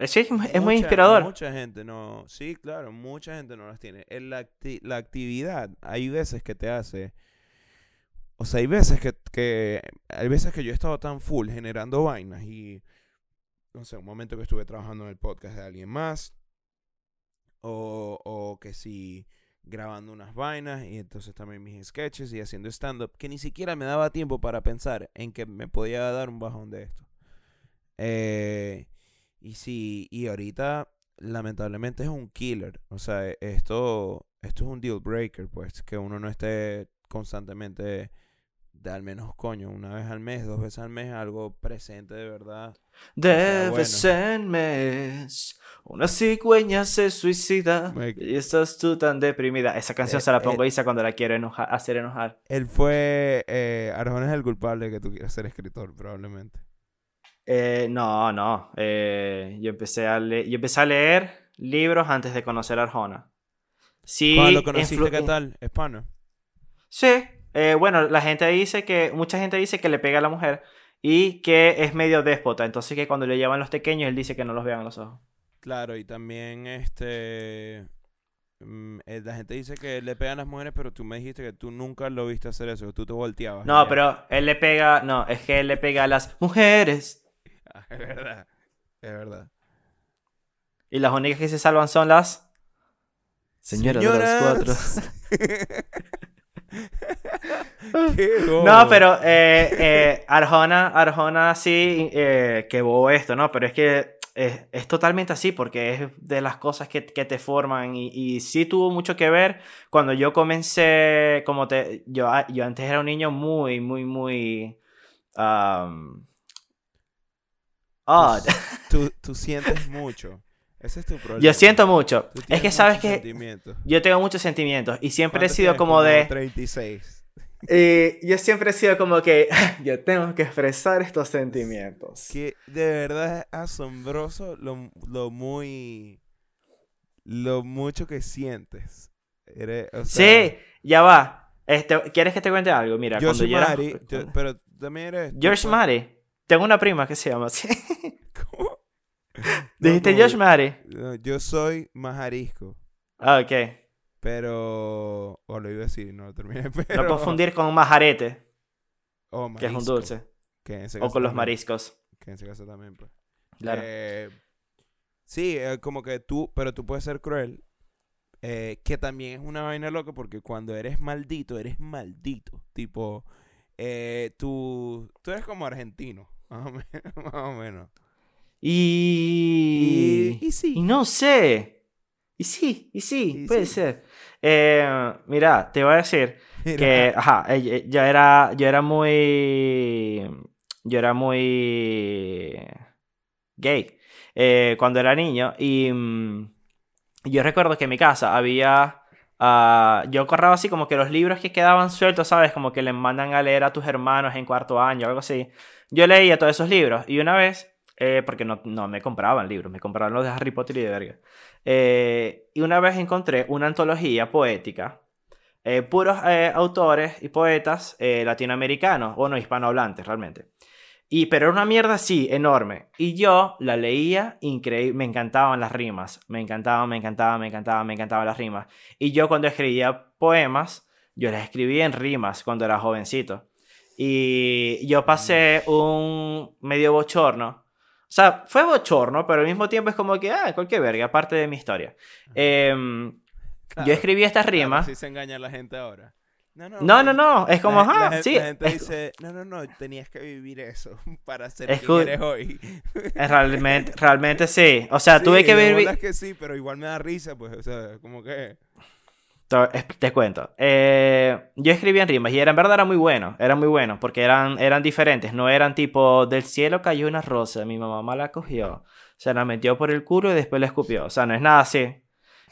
Sí, es, muy inspirador.
Mucha gente no... Sí, claro, mucha gente no las tiene. En la, acti la actividad, hay veces que te hace... O sea, hay veces que, que... Hay veces que yo he estado tan full generando vainas y... No sé, un momento que estuve trabajando en el podcast de alguien más. O, o que si grabando unas vainas y entonces también mis sketches y haciendo stand-up, que ni siquiera me daba tiempo para pensar en que me podía dar un bajón de esto. Eh, y sí, y ahorita lamentablemente es un killer. O sea, esto, esto es un deal breaker, pues, que uno no esté constantemente de al menos, coño, una vez al mes, dos veces al mes, algo presente de verdad.
De vez en mes, una cigüeña se suicida y estás tú tan deprimida. Esa canción
Eh,
se la pongo
eh.
a Isa cuando la quiero enojar, hacer enojar.
Él fue, eh, Arjona es el culpable de que tú quieras ser escritor, probablemente.
Eh, no, no. eh, yo, empecé a yo empecé a leer libros antes de conocer a Arjona. Sí,
Cuando lo conociste, ¿qué tal? ¿Es pana?
Sí, eh, bueno, la gente dice que, mucha gente dice que le pega a la mujer y que es medio déspota, entonces que cuando le llevan los pequeños él dice que no los vean a los ojos.
Claro, y también este mm, eh, la gente dice que le pegan a las mujeres, pero tú me dijiste que tú nunca lo viste hacer eso, que tú te volteabas.
No, pero él le pega, no, es que él le pega a las mujeres
Ah, Es verdad, es verdad.
y las únicas que se salvan son las señoras, de los cuatro. No, pero eh, eh, Arjona, Arjona sí, eh, que bobo esto, ¿no? Pero es que es, es totalmente así porque es de las cosas que, que te forman y, y sí tuvo mucho que ver cuando yo comencé, como te, yo, a- yo antes era un niño muy, muy, muy... um, odd.
Tú, tú sientes mucho. Ese es tu problema.
Yo siento mucho. Es que sabes que yo tengo muchos sentimientos y siempre he
¿Cuántos
sido como de...
36.
Y yo siempre he sido como que yo tengo que expresar estos sentimientos.
Que de verdad es asombroso lo, lo muy. Lo mucho que sientes. Eres, o sea,
Sí, ya va. Este, ¿Quieres que te cuente algo? Mira,
Yo
cuando
soy
yo era-
Mari, yo- pero también eres.
George. Mari. Tengo una prima que se llama así.
¿Cómo?
Dijiste
No,
George Mari.
no, yo soy Majarisco.
Ah, ok.
Pero. O lo iba a decir, no lo terminé. Pero,
No confundir con majarete,
o
que es un dulce.
que en ese
O con los mariscos.
Que en ese caso también, pues.
Claro.
Eh, sí, eh, como que tú, pero tú puedes ser cruel. eh, que también es una vaina loca porque cuando eres maldito, eres maldito. Tipo, eh, tú, tú eres como argentino, más o menos. Más o menos.
Y...
y sí.
Y no sé. Y sí, y sí,
Y
puede
sí.
ser. Eh, mira, te voy a decir
Mira,
que, ajá, eh, yo era, yo era muy, yo era muy gay eh, cuando era niño y mm, yo recuerdo que en mi casa había, ah, yo agarraba así como que los libros que quedaban sueltos, ¿sabes? Como que les mandan a leer a tus hermanos en cuarto año, algo así. Yo leía todos esos libros y una vez, eh, porque no, no me compraban libros, me compraban los de Harry Potter y de verga. Eh, y una vez encontré una antología poética eh, puros eh, autores y poetas eh, latinoamericanos, o no hispanohablantes realmente. Y, pero era una mierda así, enorme. Y yo la leía, increíble, me encantaban las rimas, me encantaban, me encantaban, me encantaban, me encantaban las rimas. Y yo cuando escribía poemas, yo las escribía en rimas cuando era jovencito. Y yo pasé un medio bochorno. O sea, fue bochorno, pero al mismo tiempo es como que, ah, cualquier verga, parte de mi historia. Em, yo escribí estas rimas.
Así se engaña la gente ahora.
No, no, no, no, es como,
la,
ah, sí.
La gente dice, no, no, no, tenías que vivir eso para ser es quien eres hoy.
Realmente, realmente sí. O sea, tuve que vivir...
Es que sí, pero igual me da risa, pues, o sea, como que...
Te, cuento. Eh, yo escribía en rimas y era, en verdad era muy bueno. Era muy bueno porque eran, eran diferentes. No eran tipo, del cielo cayó una rosa, mi mamá la cogió. Se la metió por el culo y después la escupió. O sea, no es nada así.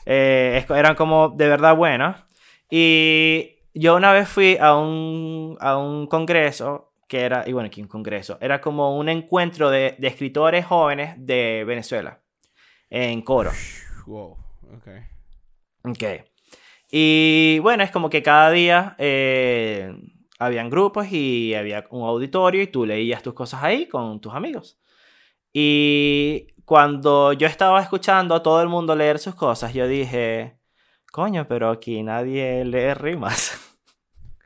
Eh, eran como de verdad buenas. Y yo una vez fui a un, a un congreso que era, y bueno, aquí un congreso, era como un encuentro de, de escritores jóvenes de Venezuela, en coro.
Wow, ok.
Ok. Y bueno, es como que cada día eh, habían grupos y había un auditorio y tú leías tus cosas ahí con tus amigos. Y cuando yo estaba escuchando a todo el mundo leer sus cosas, yo dije, coño, pero aquí nadie lee rimas.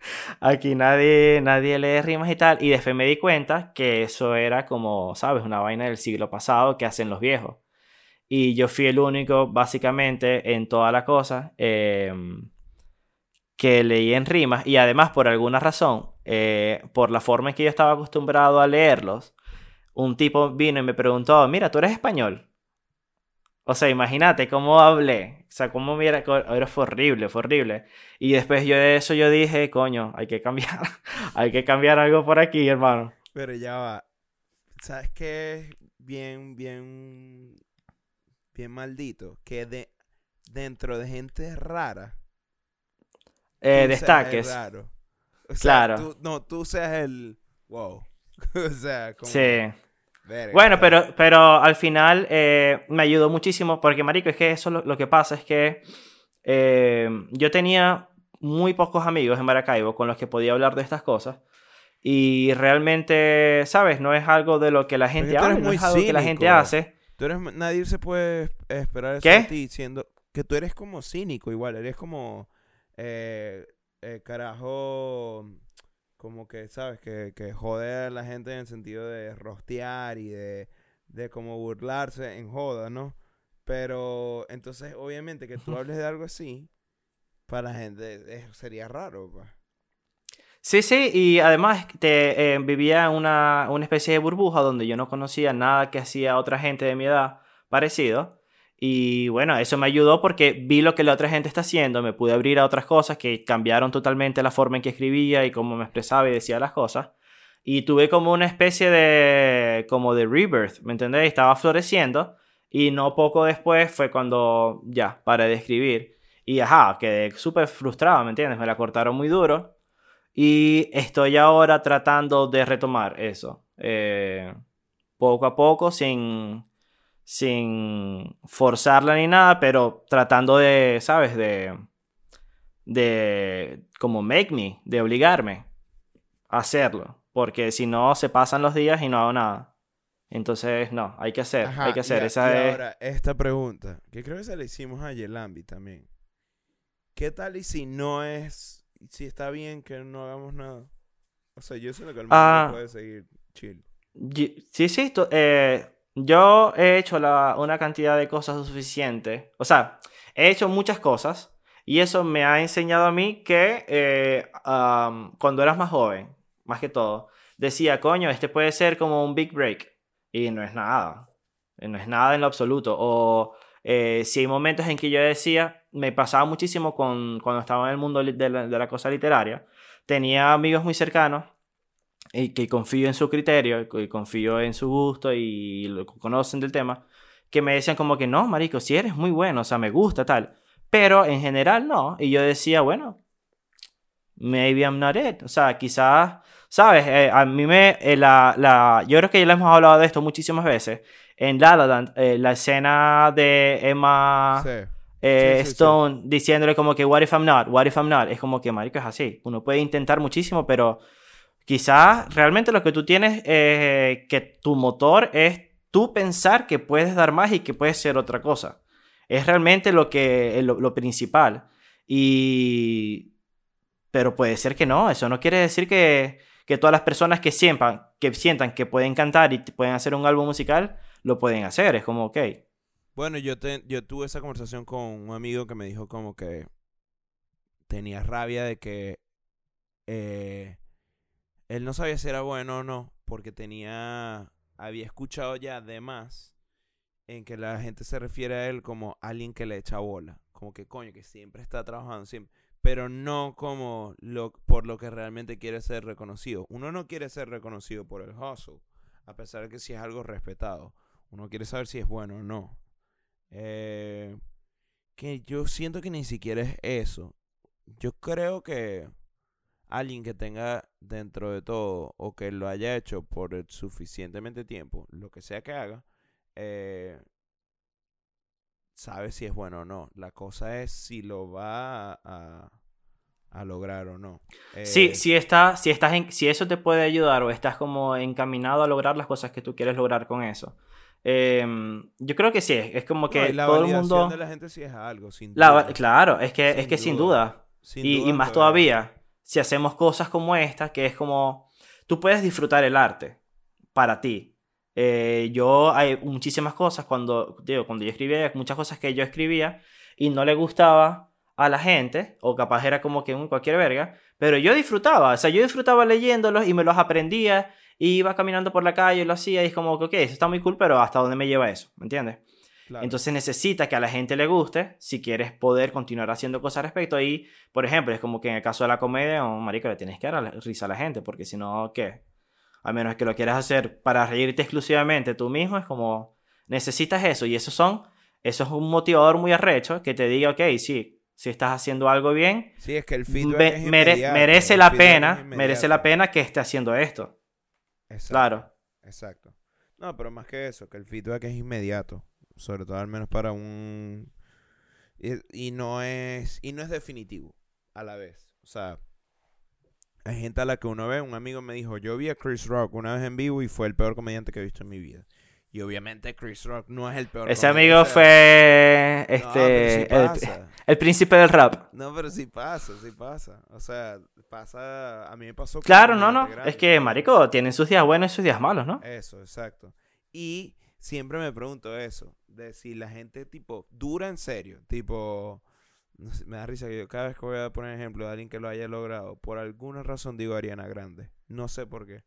aquí nadie, nadie lee rimas y tal. Y después me di cuenta que eso era como, ¿sabes? Una vaina del siglo pasado que hacen los viejos. Y yo fui el único, básicamente, en toda la cosa em, que leí en rimas. Y además, por alguna razón, eh, por la forma en que yo estaba acostumbrado a leerlos, un tipo vino y me preguntó, mira, ¿tú eres español? O sea, imagínate cómo hablé. O sea, cómo mira, era horrible, fue horrible. Y después yo de eso yo dije, coño, hay que cambiar, hay que cambiar algo por aquí, hermano.
Pero ya va. ¿Sabes qué? Bien, bien, bien maldito. Que de, dentro de gente rara.
Eh, destaques.
Raro.
claro.
no, tú seas el. Wow. o sea, como.
Sí bueno, pero, pero al final eh, me ayudó muchísimo porque, marico, es que eso lo, que pasa es que eh, yo tenía muy pocos amigos en Maracaibo con los que podía hablar de estas cosas. Y realmente, ¿sabes? No es algo de lo que la gente habla, no es algo que la gente hace.
Tú eres, nadie se puede esperar eso de ti siendo que tú eres como cínico igual, eres como eh, carajo como que, ¿sabes? Que, que jode a la gente en el sentido de rostear y de, de como burlarse en joda, ¿no? Pero entonces, obviamente, que tú hables de algo así, para la gente sería raro, pues.
Sí, sí, y además te, eh, vivía en una, una especie de burbuja donde yo no conocía nada que hacía otra gente de mi edad parecido. Y bueno, eso me ayudó porque vi lo que la otra gente está haciendo, me pude abrir a otras cosas que cambiaron totalmente la forma en que escribía y cómo me expresaba y decía las cosas. Y tuve como una especie de, como de rebirth, ¿me entendés? Estaba floreciendo y no poco después fue cuando ya paré de escribir. Y ajá, quedé súper frustrado, ¿me entiendes? Me la cortaron muy duro. Y estoy ahora tratando de retomar eso. Eh, poco a poco, sin, sin forzarla ni nada, pero tratando de, ¿sabes? De, de, como make me, de obligarme a hacerlo, porque si no se pasan los días y no hago nada. Entonces, no, hay que hacer, hay que hacer. Esa
y ahora, esta pregunta, que creo que se la hicimos a Yelambi también. ¿Qué tal y si no es, si está bien que no hagamos nada? O sea, yo sé lo que el ah, puede seguir chill.
Sí, sí, eh, yo he hecho una cantidad de cosas suficiente. O sea, he hecho muchas cosas y eso me ha enseñado a mí que eh, cuando eras más joven, más que todo, decía, coño, este puede ser como un big break. Y no es nada. No es nada en lo absoluto. O eh, si hay momentos en que yo decía, me pasaba muchísimo con, cuando estaba en el mundo de la cosa literaria, tenía amigos muy cercanos y que confío en su criterio, y confío en su gusto y lo conocen del tema, que me decían como que no, marico, si eres muy bueno, o sea, me gusta tal, pero en general no, y yo decía, bueno, maybe I'm not it, o sea, quizás, sabes, eh, a mí me, eh, la, la, yo creo que ya le hemos hablado de esto muchísimas veces, en La La Land, eh, la escena de Emma... Stone diciéndole como que what if I'm not, what if I'm not, es como que marico es así, uno puede intentar muchísimo, pero Quizás realmente lo que tú tienes, eh, que tu motor es tú pensar que puedes dar más y que puedes ser otra cosa. Es realmente lo, que, lo, principal. Y... Pero puede ser que no, eso no quiere decir que, que todas las personas que sientan, que sientan que pueden cantar y pueden hacer un álbum musical, lo pueden hacer. Es como, ok.
Bueno, yo, te, yo tuve esa conversación con un amigo que me dijo como que tenía rabia de que eh, él no sabía si era bueno o no, porque tenía, había escuchado ya de más en que la gente se refiere a él como alguien que le echa bola, como que coño, que siempre está trabajando, siempre, pero no como lo, por lo que realmente quiere ser reconocido. Uno no quiere ser reconocido por el hustle, a pesar de que si es algo respetado. Uno quiere saber si es bueno o no. Eh, que yo siento que ni siquiera es eso. Yo creo que alguien que tenga dentro de todo o que lo haya hecho por suficientemente tiempo, lo que sea que haga, eh, sabe si es bueno o no. La cosa es si lo va a, a lograr o no.
Sí,
Eh,
si, está, si, estás en- si eso te puede ayudar o estás como encaminado a lograr las cosas que tú quieres lograr con eso. Em, yo creo que sí, es, es como que
la
todo el mundo...
de la gente sí es algo, sin
La-
duda.
claro, es que, es
Sin
que sin
duda.
duda.
Sin
Y, y
duda
más todavía, si hacemos cosas como esta, que es como, tú puedes disfrutar el arte para ti. Eh, yo hay muchísimas cosas cuando, digo, cuando yo escribía, muchas cosas que yo escribía y no le gustaba a la gente, o capaz era como que un cualquier verga, pero yo disfrutaba, o sea, yo disfrutaba leyéndolos y me los aprendía, y iba caminando por la calle y lo hacía, y es como que, ok, eso está muy cool, pero ¿hasta dónde me lleva eso? ¿Me entiendes?
Claro.
Entonces necesita que a la gente le guste si quieres poder continuar haciendo cosas al respecto. Y, por ejemplo, es como que en el caso de la comedia, oh, marico, le tienes que dar la- risa a la gente, porque si no, ¿qué? A menos que lo quieras hacer para reírte exclusivamente tú mismo, es como, necesitas eso. Y eso son, eso es un motivador muy arrecho que te diga, ok, sí, si estás haciendo algo bien,
Sí, es que el feedback es
merece la pena, merece la pena que esté haciendo esto.
Exacto,
Claro.
Exacto. No, pero más que eso, que el feedback es inmediato. Sobre todo al menos para un... Y, y no es... Y no es definitivo a la vez. O sea, hay gente a la que uno ve, un amigo me dijo, yo vi a Chris Rock una vez en vivo y fue el peor comediante que he visto en mi vida. Y obviamente Chris Rock no es el peor
Ese amigo fue este,
sí
el, príncipe del rap.
No, pero sí pasa, sí pasa. O sea, pasa... A mí me pasó...
Claro, no, no.
grande.
Es que, marico, tienen sus días buenos y sus días malos, ¿no?
Eso, exacto. Y siempre me pregunto eso, de si la gente tipo dura en serio, tipo, no sé, me da risa que yo cada vez que voy a poner ejemplo de alguien que lo haya logrado, por alguna razón digo Ariana Grande, no sé por qué,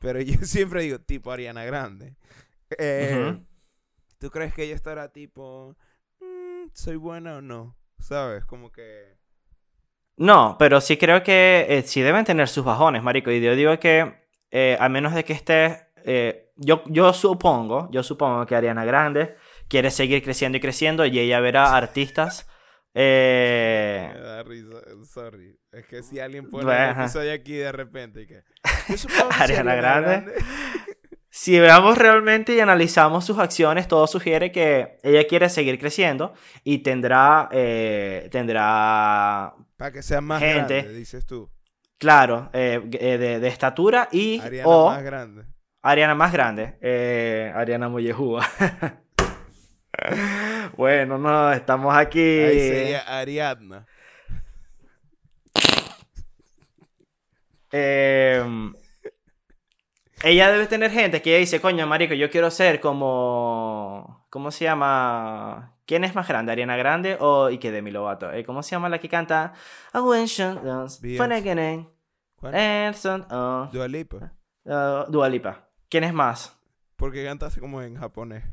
pero yo siempre digo tipo Ariana Grande. Eh,
Ujú.
¿Tú crees que ella estará tipo, "Mm, soy buena o no? ¿Sabes? Como que...
No, pero sí creo que eh, sí deben tener sus bajones, marico. Y yo digo que, eh, a menos de que esté... eh, yo, yo supongo, yo supongo que Ariana Grande quiere seguir creciendo y creciendo y ella verá artistas... eh,
Me da risa, sorry. Es que si alguien pone
Bueno,
episodio aquí de repente y que... Yo supongo que si
Ariana Grande. Si veamos realmente y analizamos sus acciones, todo sugiere que ella quiere seguir creciendo y tendrá, eh, tendrá,
Para que sea más
Gente.
grande, dices tú.
claro, eh, eh, de, de estatura y
Ariana
o
más grande.
Ariana más grande, eh, Ariana Mollejúa. bueno, no, estamos aquí.
Ahí sería Ariadna.
Eh, ella debe tener gente que ella dice, coño, marico, yo quiero ser como... ¿Cómo se llama? ¿Quién es más grande? ¿Ariana Grande o y que Demi Lovato? Eh, ¿Cómo se llama la que canta? I wish you was
Beyoncé.
fun again,
¿Cuál?
and son- oh,
Dua Lipa.
uh, Dua Lipa. ¿Quién es más?
Porque cantaste como en japonés.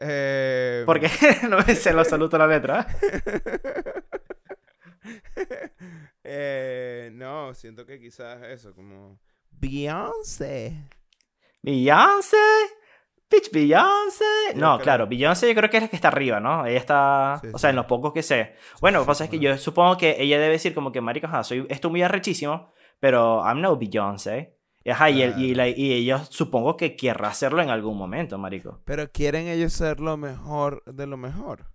Eh,
Porque no sé lo saludo la letra.
eh, no, siento que quizás eso, como... Beyoncé.
Beyoncé. Bitch, Beyoncé.
Yo
No,
creo.
claro, Beyoncé yo creo que es la que está arriba, ¿no? Ella está,
Sí,
o sea,
sí.
en los pocos que sé. Bueno, lo que pasa es que yo supongo que ella debe decir como que, marico, ajá, soy, esto muy arrechísimo, pero I'm no Beyoncé. Ajá, y, el- y, la- y ellos supongo que querrá hacerlo en algún momento, marico.
Pero quieren ellos ser lo mejor de lo mejor.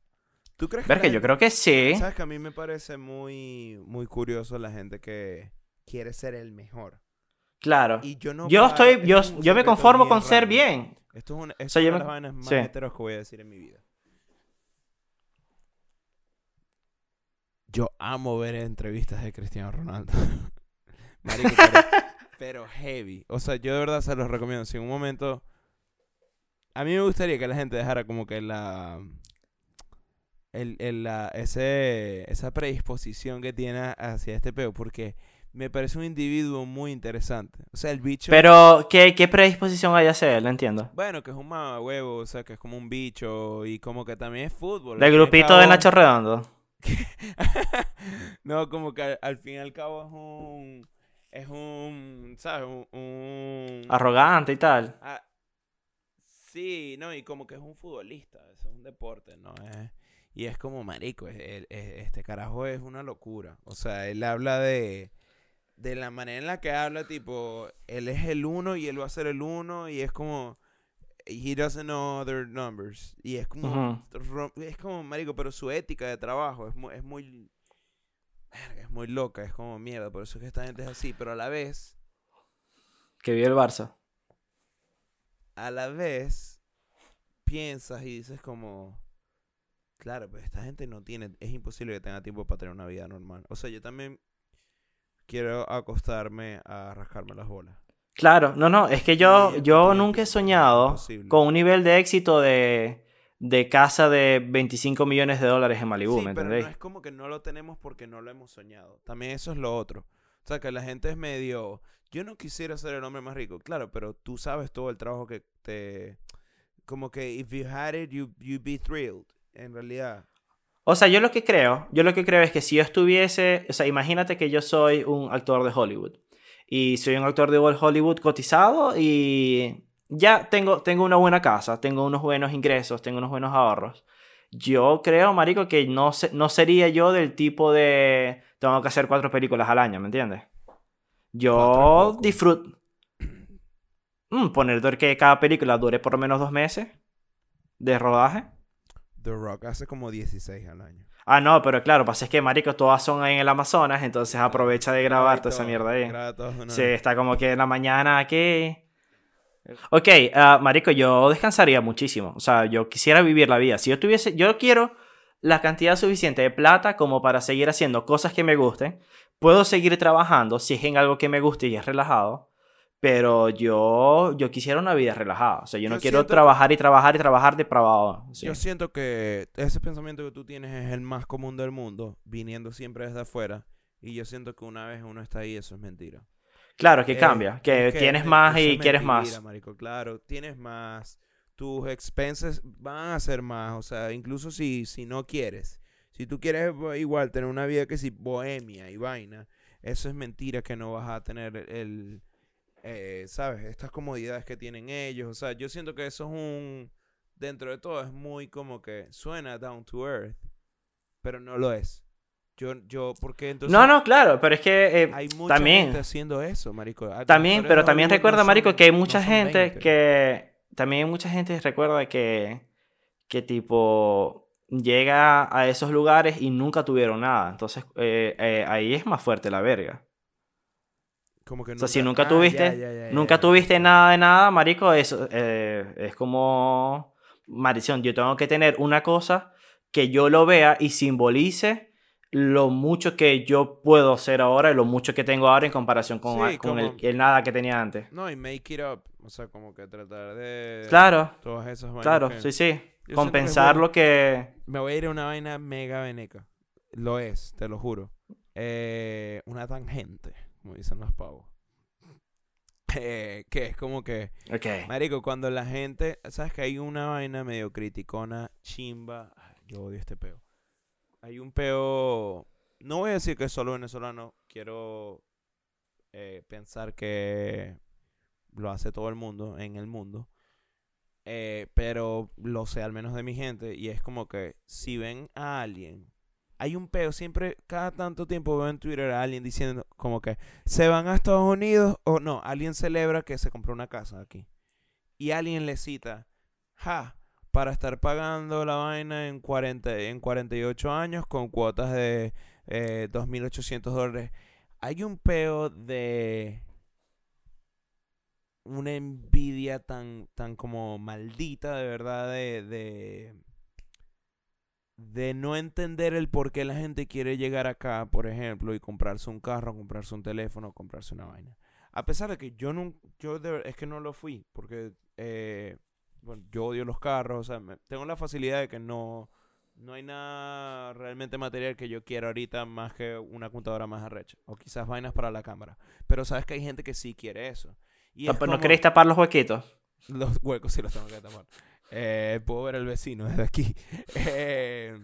¿Tú crees
Ver
la
que yo creo que sí.
Sabes que a mí me parece muy, muy curioso la gente que quiere ser el mejor.
Claro.
Y yo no.
Yo
paro-
estoy,
esto
yo,
es
yo me conformo con ser bien.
Esto es una, esto
sea,
es
yo
una
me-
de las vainas más
sí.
heteros que voy a decir en mi vida. Yo amo ver entrevistas de Cristiano Ronaldo. Marico, pero pero heavy. O sea, yo de verdad se los recomiendo. Si en un momento... A mí me gustaría que la gente dejara como que la... El, el- la, ese, esa predisposición que tiene hacia este peo, porque me parece un individuo muy interesante. O sea, el bicho...
Pero, ¿qué, qué predisposición hay a hacer? No entiendo.
Bueno, que es un huevo, o sea, que es como un bicho y como que también es fútbol.
Del grupito de Nacho Redondo.
no, como que al, al fin y al cabo es un... Es un... ¿Sabes? Un... un-
Arrogante y tal.
Ah, sí, no, y como que es un futbolista, es un deporte, ¿no? Es- y es como marico, es- es- este carajo es una locura. O sea, él habla de, de la manera en la que habla, tipo, él es el uno y él va a ser el uno y es como, he doesn't know other numbers. Y es como, es como marico, pero su ética de trabajo es muy, es muy, es muy loca, es como mierda, por eso es que esta gente es así, pero a la vez...
Que vio el Barça.
a la vez piensas y dices como, claro, pues esta gente no tiene, es imposible que tenga tiempo para tener una vida normal. O sea, yo también quiero acostarme a rascarme las bolas.
Claro, no, no, es que yo,
Sí,
yo nunca he soñado
imposible.
con un nivel de éxito de, de casa de 25 millones de dólares en Malibu,
sí,
¿me
pero
entendéis?
no es como que no lo tenemos porque no lo hemos soñado. También eso es lo otro. O sea, que la gente es medio, yo no quisiera ser el hombre más rico, claro, pero tú sabes todo el trabajo que te, como que if you had it, you, you'd be thrilled, en realidad.
O sea, yo lo que creo, yo lo que creo es que si yo estuviese, o sea, imagínate que yo soy un actor de Hollywood y soy un actor de Hollywood cotizado y ya tengo, tengo una buena casa, tengo unos buenos ingresos, tengo unos buenos ahorros. Yo creo, marico, que no, se- no sería yo del tipo de tengo que hacer cuatro películas al año, ¿me entiendes? Yo disfruto... Mm, poner que cada película dure por lo menos dos meses de rodaje.
The Rock hace como 16 al año.
Ah, no, pero claro, pasa es que, marico, todas son en el Amazonas, entonces aprovecha de grabar toda esa mierda ahí. Sí, está como que en la mañana aquí. Ok, ah, marico, yo descansaría muchísimo. O sea, yo quisiera vivir la vida. Si yo tuviese, yo quiero la cantidad suficiente de plata como para seguir haciendo cosas que me gusten. Puedo seguir trabajando si es en algo que me guste y es relajado. Pero yo, yo quisiera una vida relajada. O sea, yo no
Yo
quiero trabajar y trabajar y trabajar depravado. Sí.
Yo siento que ese pensamiento que tú tienes es el más común del mundo, viniendo siempre desde afuera. Y yo siento que una vez uno está ahí, eso es mentira.
Claro, que
Eh,
cambia. Que
es que
tienes
me-
más y
es
quieres
mentira,
más.
marico, claro, tienes más. Tus expenses van a ser más. O sea, incluso si, si no quieres. Si tú quieres igual tener una vida que si bohemia y vaina, eso es mentira que no vas a tener el, eh, ¿sabes? Estas comodidades que tienen ellos. O sea, yo siento que eso es un, dentro de todo, es muy como que suena down to earth, pero no lo es. Yo, yo, porque entonces
No, no, claro, pero es que eh,
hay mucha
también-
gente haciendo eso, marico.
También, pero también recuerda,
no
marico,
son-
que hay mucha gente
20.
que... También mucha gente recuerda que... Que tipo... Llega a esos lugares y nunca tuvieron nada. Entonces, eh, eh, ahí es más fuerte la verga.
Como que
O sea, si nunca
ah,
tuviste,
ya, ya, ya,
nunca tuviste nada de nada, marico, eso eh, es como maldición. Yo tengo que tener una cosa que yo lo vea y simbolice lo mucho que yo puedo hacer ahora y lo mucho que tengo ahora en comparación con,
Sí,
con el,
como-
el nada que tenía antes.
No, y make it up. O sea, como que tratar de...
Claro,
Todas esas vainas
claro,
que-
sí, sí.
es
Compensar lo que...
Me voy a ir a una vaina mega veneca. Lo es, te lo juro. Eh, una tangente, como dicen los pavos. Eh, que es como que... Marico, cuando la gente... ¿Sabes que hay una vaina medio criticona, chimba? Ay, Yo odio este peo. Hay un peo... No voy a decir que es solo venezolano. Quiero eh, pensar que lo hace todo el mundo en el mundo. Eh, pero lo sé al menos de mi gente. Y es como que si ven a alguien... Hay un peo, siempre, cada tanto tiempo veo en Twitter a alguien diciendo como que se van a Estados Unidos o no, alguien celebra que se compró una casa aquí. Y alguien le cita, ja, para estar pagando la vaina en, 40, en 48 años con cuotas de eh, 2.800 dólares. Hay un peo de una envidia tan, tan como maldita, de verdad, de, de, de no entender el por qué la gente quiere llegar acá, por ejemplo, y comprarse un carro, comprarse un teléfono, comprarse una vaina. A pesar de que yo no, yo de es que no lo fui, porque eh, bueno, yo odio los carros, o sea, me- tengo la facilidad de que no, no hay nada realmente material que yo quiera ahorita más que una computadora más arrecha, o quizás vainas para la cámara. Pero sabes que hay gente que sí quiere eso. Y
No,
es
pero ¿No
como-
queréis tapar los huequitos?
los huecos sí los tengo que tapar. Eh, puedo ver al vecino desde aquí. Eh,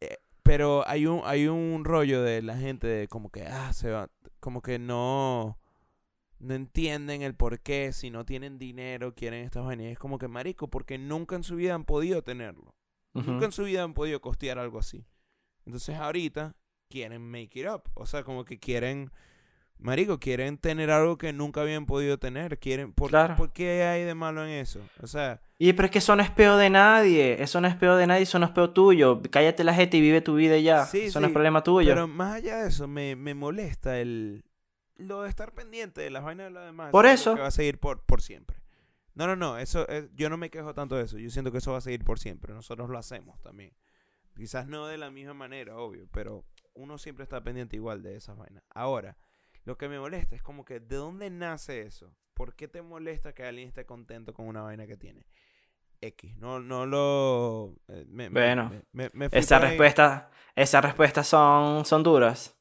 eh, pero hay un, hay un rollo de la gente de como que, ah, se va, como que no, no entienden el por qué, si no tienen dinero, quieren estas vainas. Es como que, marico, porque nunca en su vida han podido tenerlo. Nunca en su vida han podido costear algo así. Entonces ahorita quieren make it up. O sea, como que quieren, marico, quieren tener algo que nunca habían podido tener. Quieren, ¿por,
Claro.
¿por qué hay de malo en eso? O sea,
Y pero es que eso no es peo de nadie. Eso no es peo de nadie, eso no es peo tuyo. Cállate la gente y vive tu vida ya.
Sí,
eso no
sí,
es problema tuyo.
pero más allá de eso, me, me molesta el lo de estar pendiente de las vainas de los demás.
Por eso.
Que va a seguir por, por siempre. No, no, no, eso es- yo no me quejo tanto de eso. Yo siento que eso va a seguir por siempre. Nosotros lo hacemos también. Quizás no de la misma manera, obvio, pero uno siempre está pendiente igual de esas vainas. Ahora, lo que me molesta es como que, ¿de dónde nace eso? ¿Por qué te molesta que alguien esté contento con una vaina que tiene? X, no, no lo... eh, me-
Bueno,
me- me-
esas respuestas son, son duras.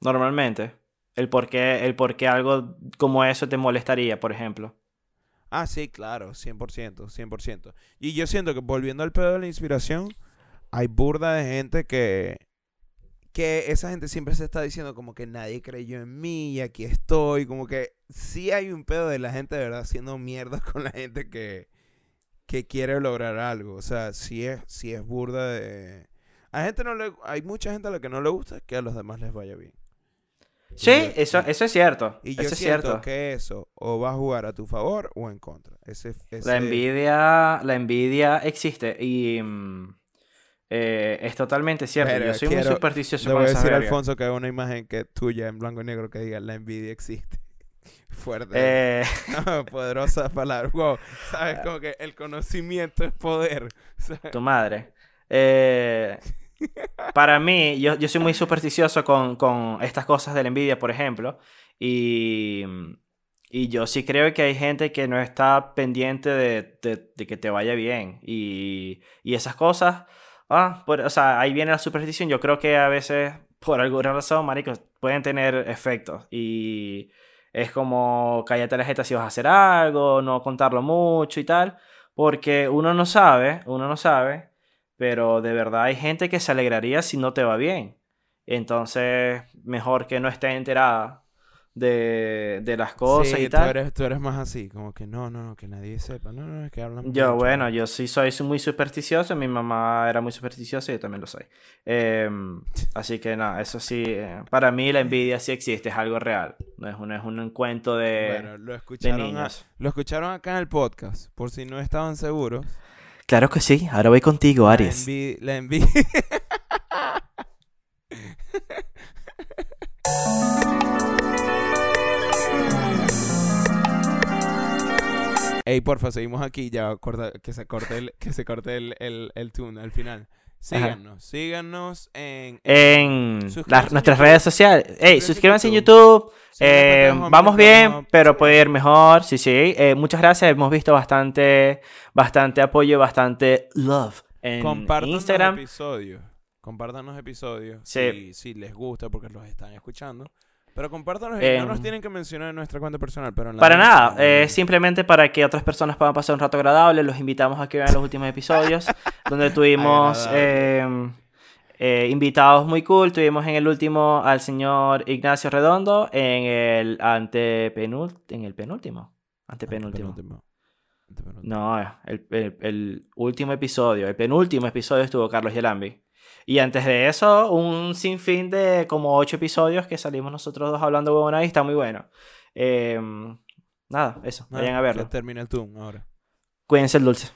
Normalmente. El por, qué, el por qué algo como eso te molestaría, por ejemplo.
Ah, sí, claro, 100%, 100%. Y yo siento que volviendo al pedo de la inspiración, hay burda de gente que que esa gente siempre se está diciendo como que nadie creyó en mí y aquí estoy, como que sí hay un pedo de la gente de verdad haciendo mierda con la gente que que quiere lograr algo, o sea, sí es sí es burda de a gente no le hay mucha gente a la que no le gusta que a los demás les vaya bien.
Sí,
yo-
eso, eso es cierto.
Y yo
eso es
siento
cierto.
que eso o va a jugar a tu favor o en contra. Ese, ese-
La envidia, la envidia existe y mm, eh, es totalmente cierto. Yo soy muy supersticioso
Le
con
voy a decir a. Alfonso que haga una imagen que tuya en blanco y negro que diga la envidia existe. Fuerte.
Eh,
Poderosa palabra. Wow. Sabes como que el conocimiento es poder. ¿sabes?
tu madre. Eh, para mí, yo, yo soy muy supersticioso con, con estas cosas de la envidia, por ejemplo. Y, y yo sí creo que hay gente que no está pendiente de, de- de que te vaya bien. Y, y esas cosas, ah, por- o sea, ahí viene la superstición. Yo creo que a veces, por alguna razón, maricos, pueden tener efectos. Y es como cállate la jeta si vas a hacer algo, no contarlo mucho y tal. Porque uno no sabe, uno no sabe, pero de verdad hay gente que se alegraría si no te va bien. Entonces, mejor que no esté enterada de, de las cosas
Sí,
y
tú
tal.
eres, tú eres más así. Como que no, no, no, que nadie sepa. No, no, es que hablan
Yo,
mucho.
bueno, yo sí soy muy supersticioso. Mi mamá era muy supersticiosa y yo también lo soy. Em, así que nada, eso sí. eh, para mí la envidia sí existe, es algo real. No es un, es un cuento de,
Bueno, lo
de
escucharon, a-
niños.
lo escucharon acá en el podcast. Por si no estaban seguros.
Claro que sí, ahora voy contigo,
La envi- La envidia. Ey, porfa, seguimos aquí. Ya corta- que se corte el, que se corte el, el, el tune al final. Síganos, síganos en,
En
en
nuestras
YouTube.
redes sociales. Ey,
Suscríbanse en
YouTube. Eh, vamos bien, pero puede ir mejor. Sí, sí. Eh, muchas gracias. Hemos visto bastante, bastante apoyo, bastante love en
Compartan los
Instagram.
episodios. Compartan los episodios
Sí.
si, si les gusta porque los están escuchando. Pero compártanlos y
Em,
no nos tienen que mencionar en nuestra cuenta personal. Pero en la
Para nada, eh,
eh,
simplemente para que otras personas puedan pasar un rato agradable. Los invitamos a que vean los últimos episodios, donde tuvimos eh, eh, invitados muy cool. Tuvimos en el último al señor Ignacio Redondo, en el antepenúltimo. En el penúltimo. Antepenúltimo.
Antepenúltimo. Antepenúltimo.
No, el, el- el último episodio, el penúltimo episodio estuvo Carlos Yelambi. Y antes de eso, un sinfín de como ocho episodios que salimos nosotros dos hablando huevona y está muy bueno. Eh, nada, eso, vayan a verlo.
termina el tune ahora.
Cuídense el dulce.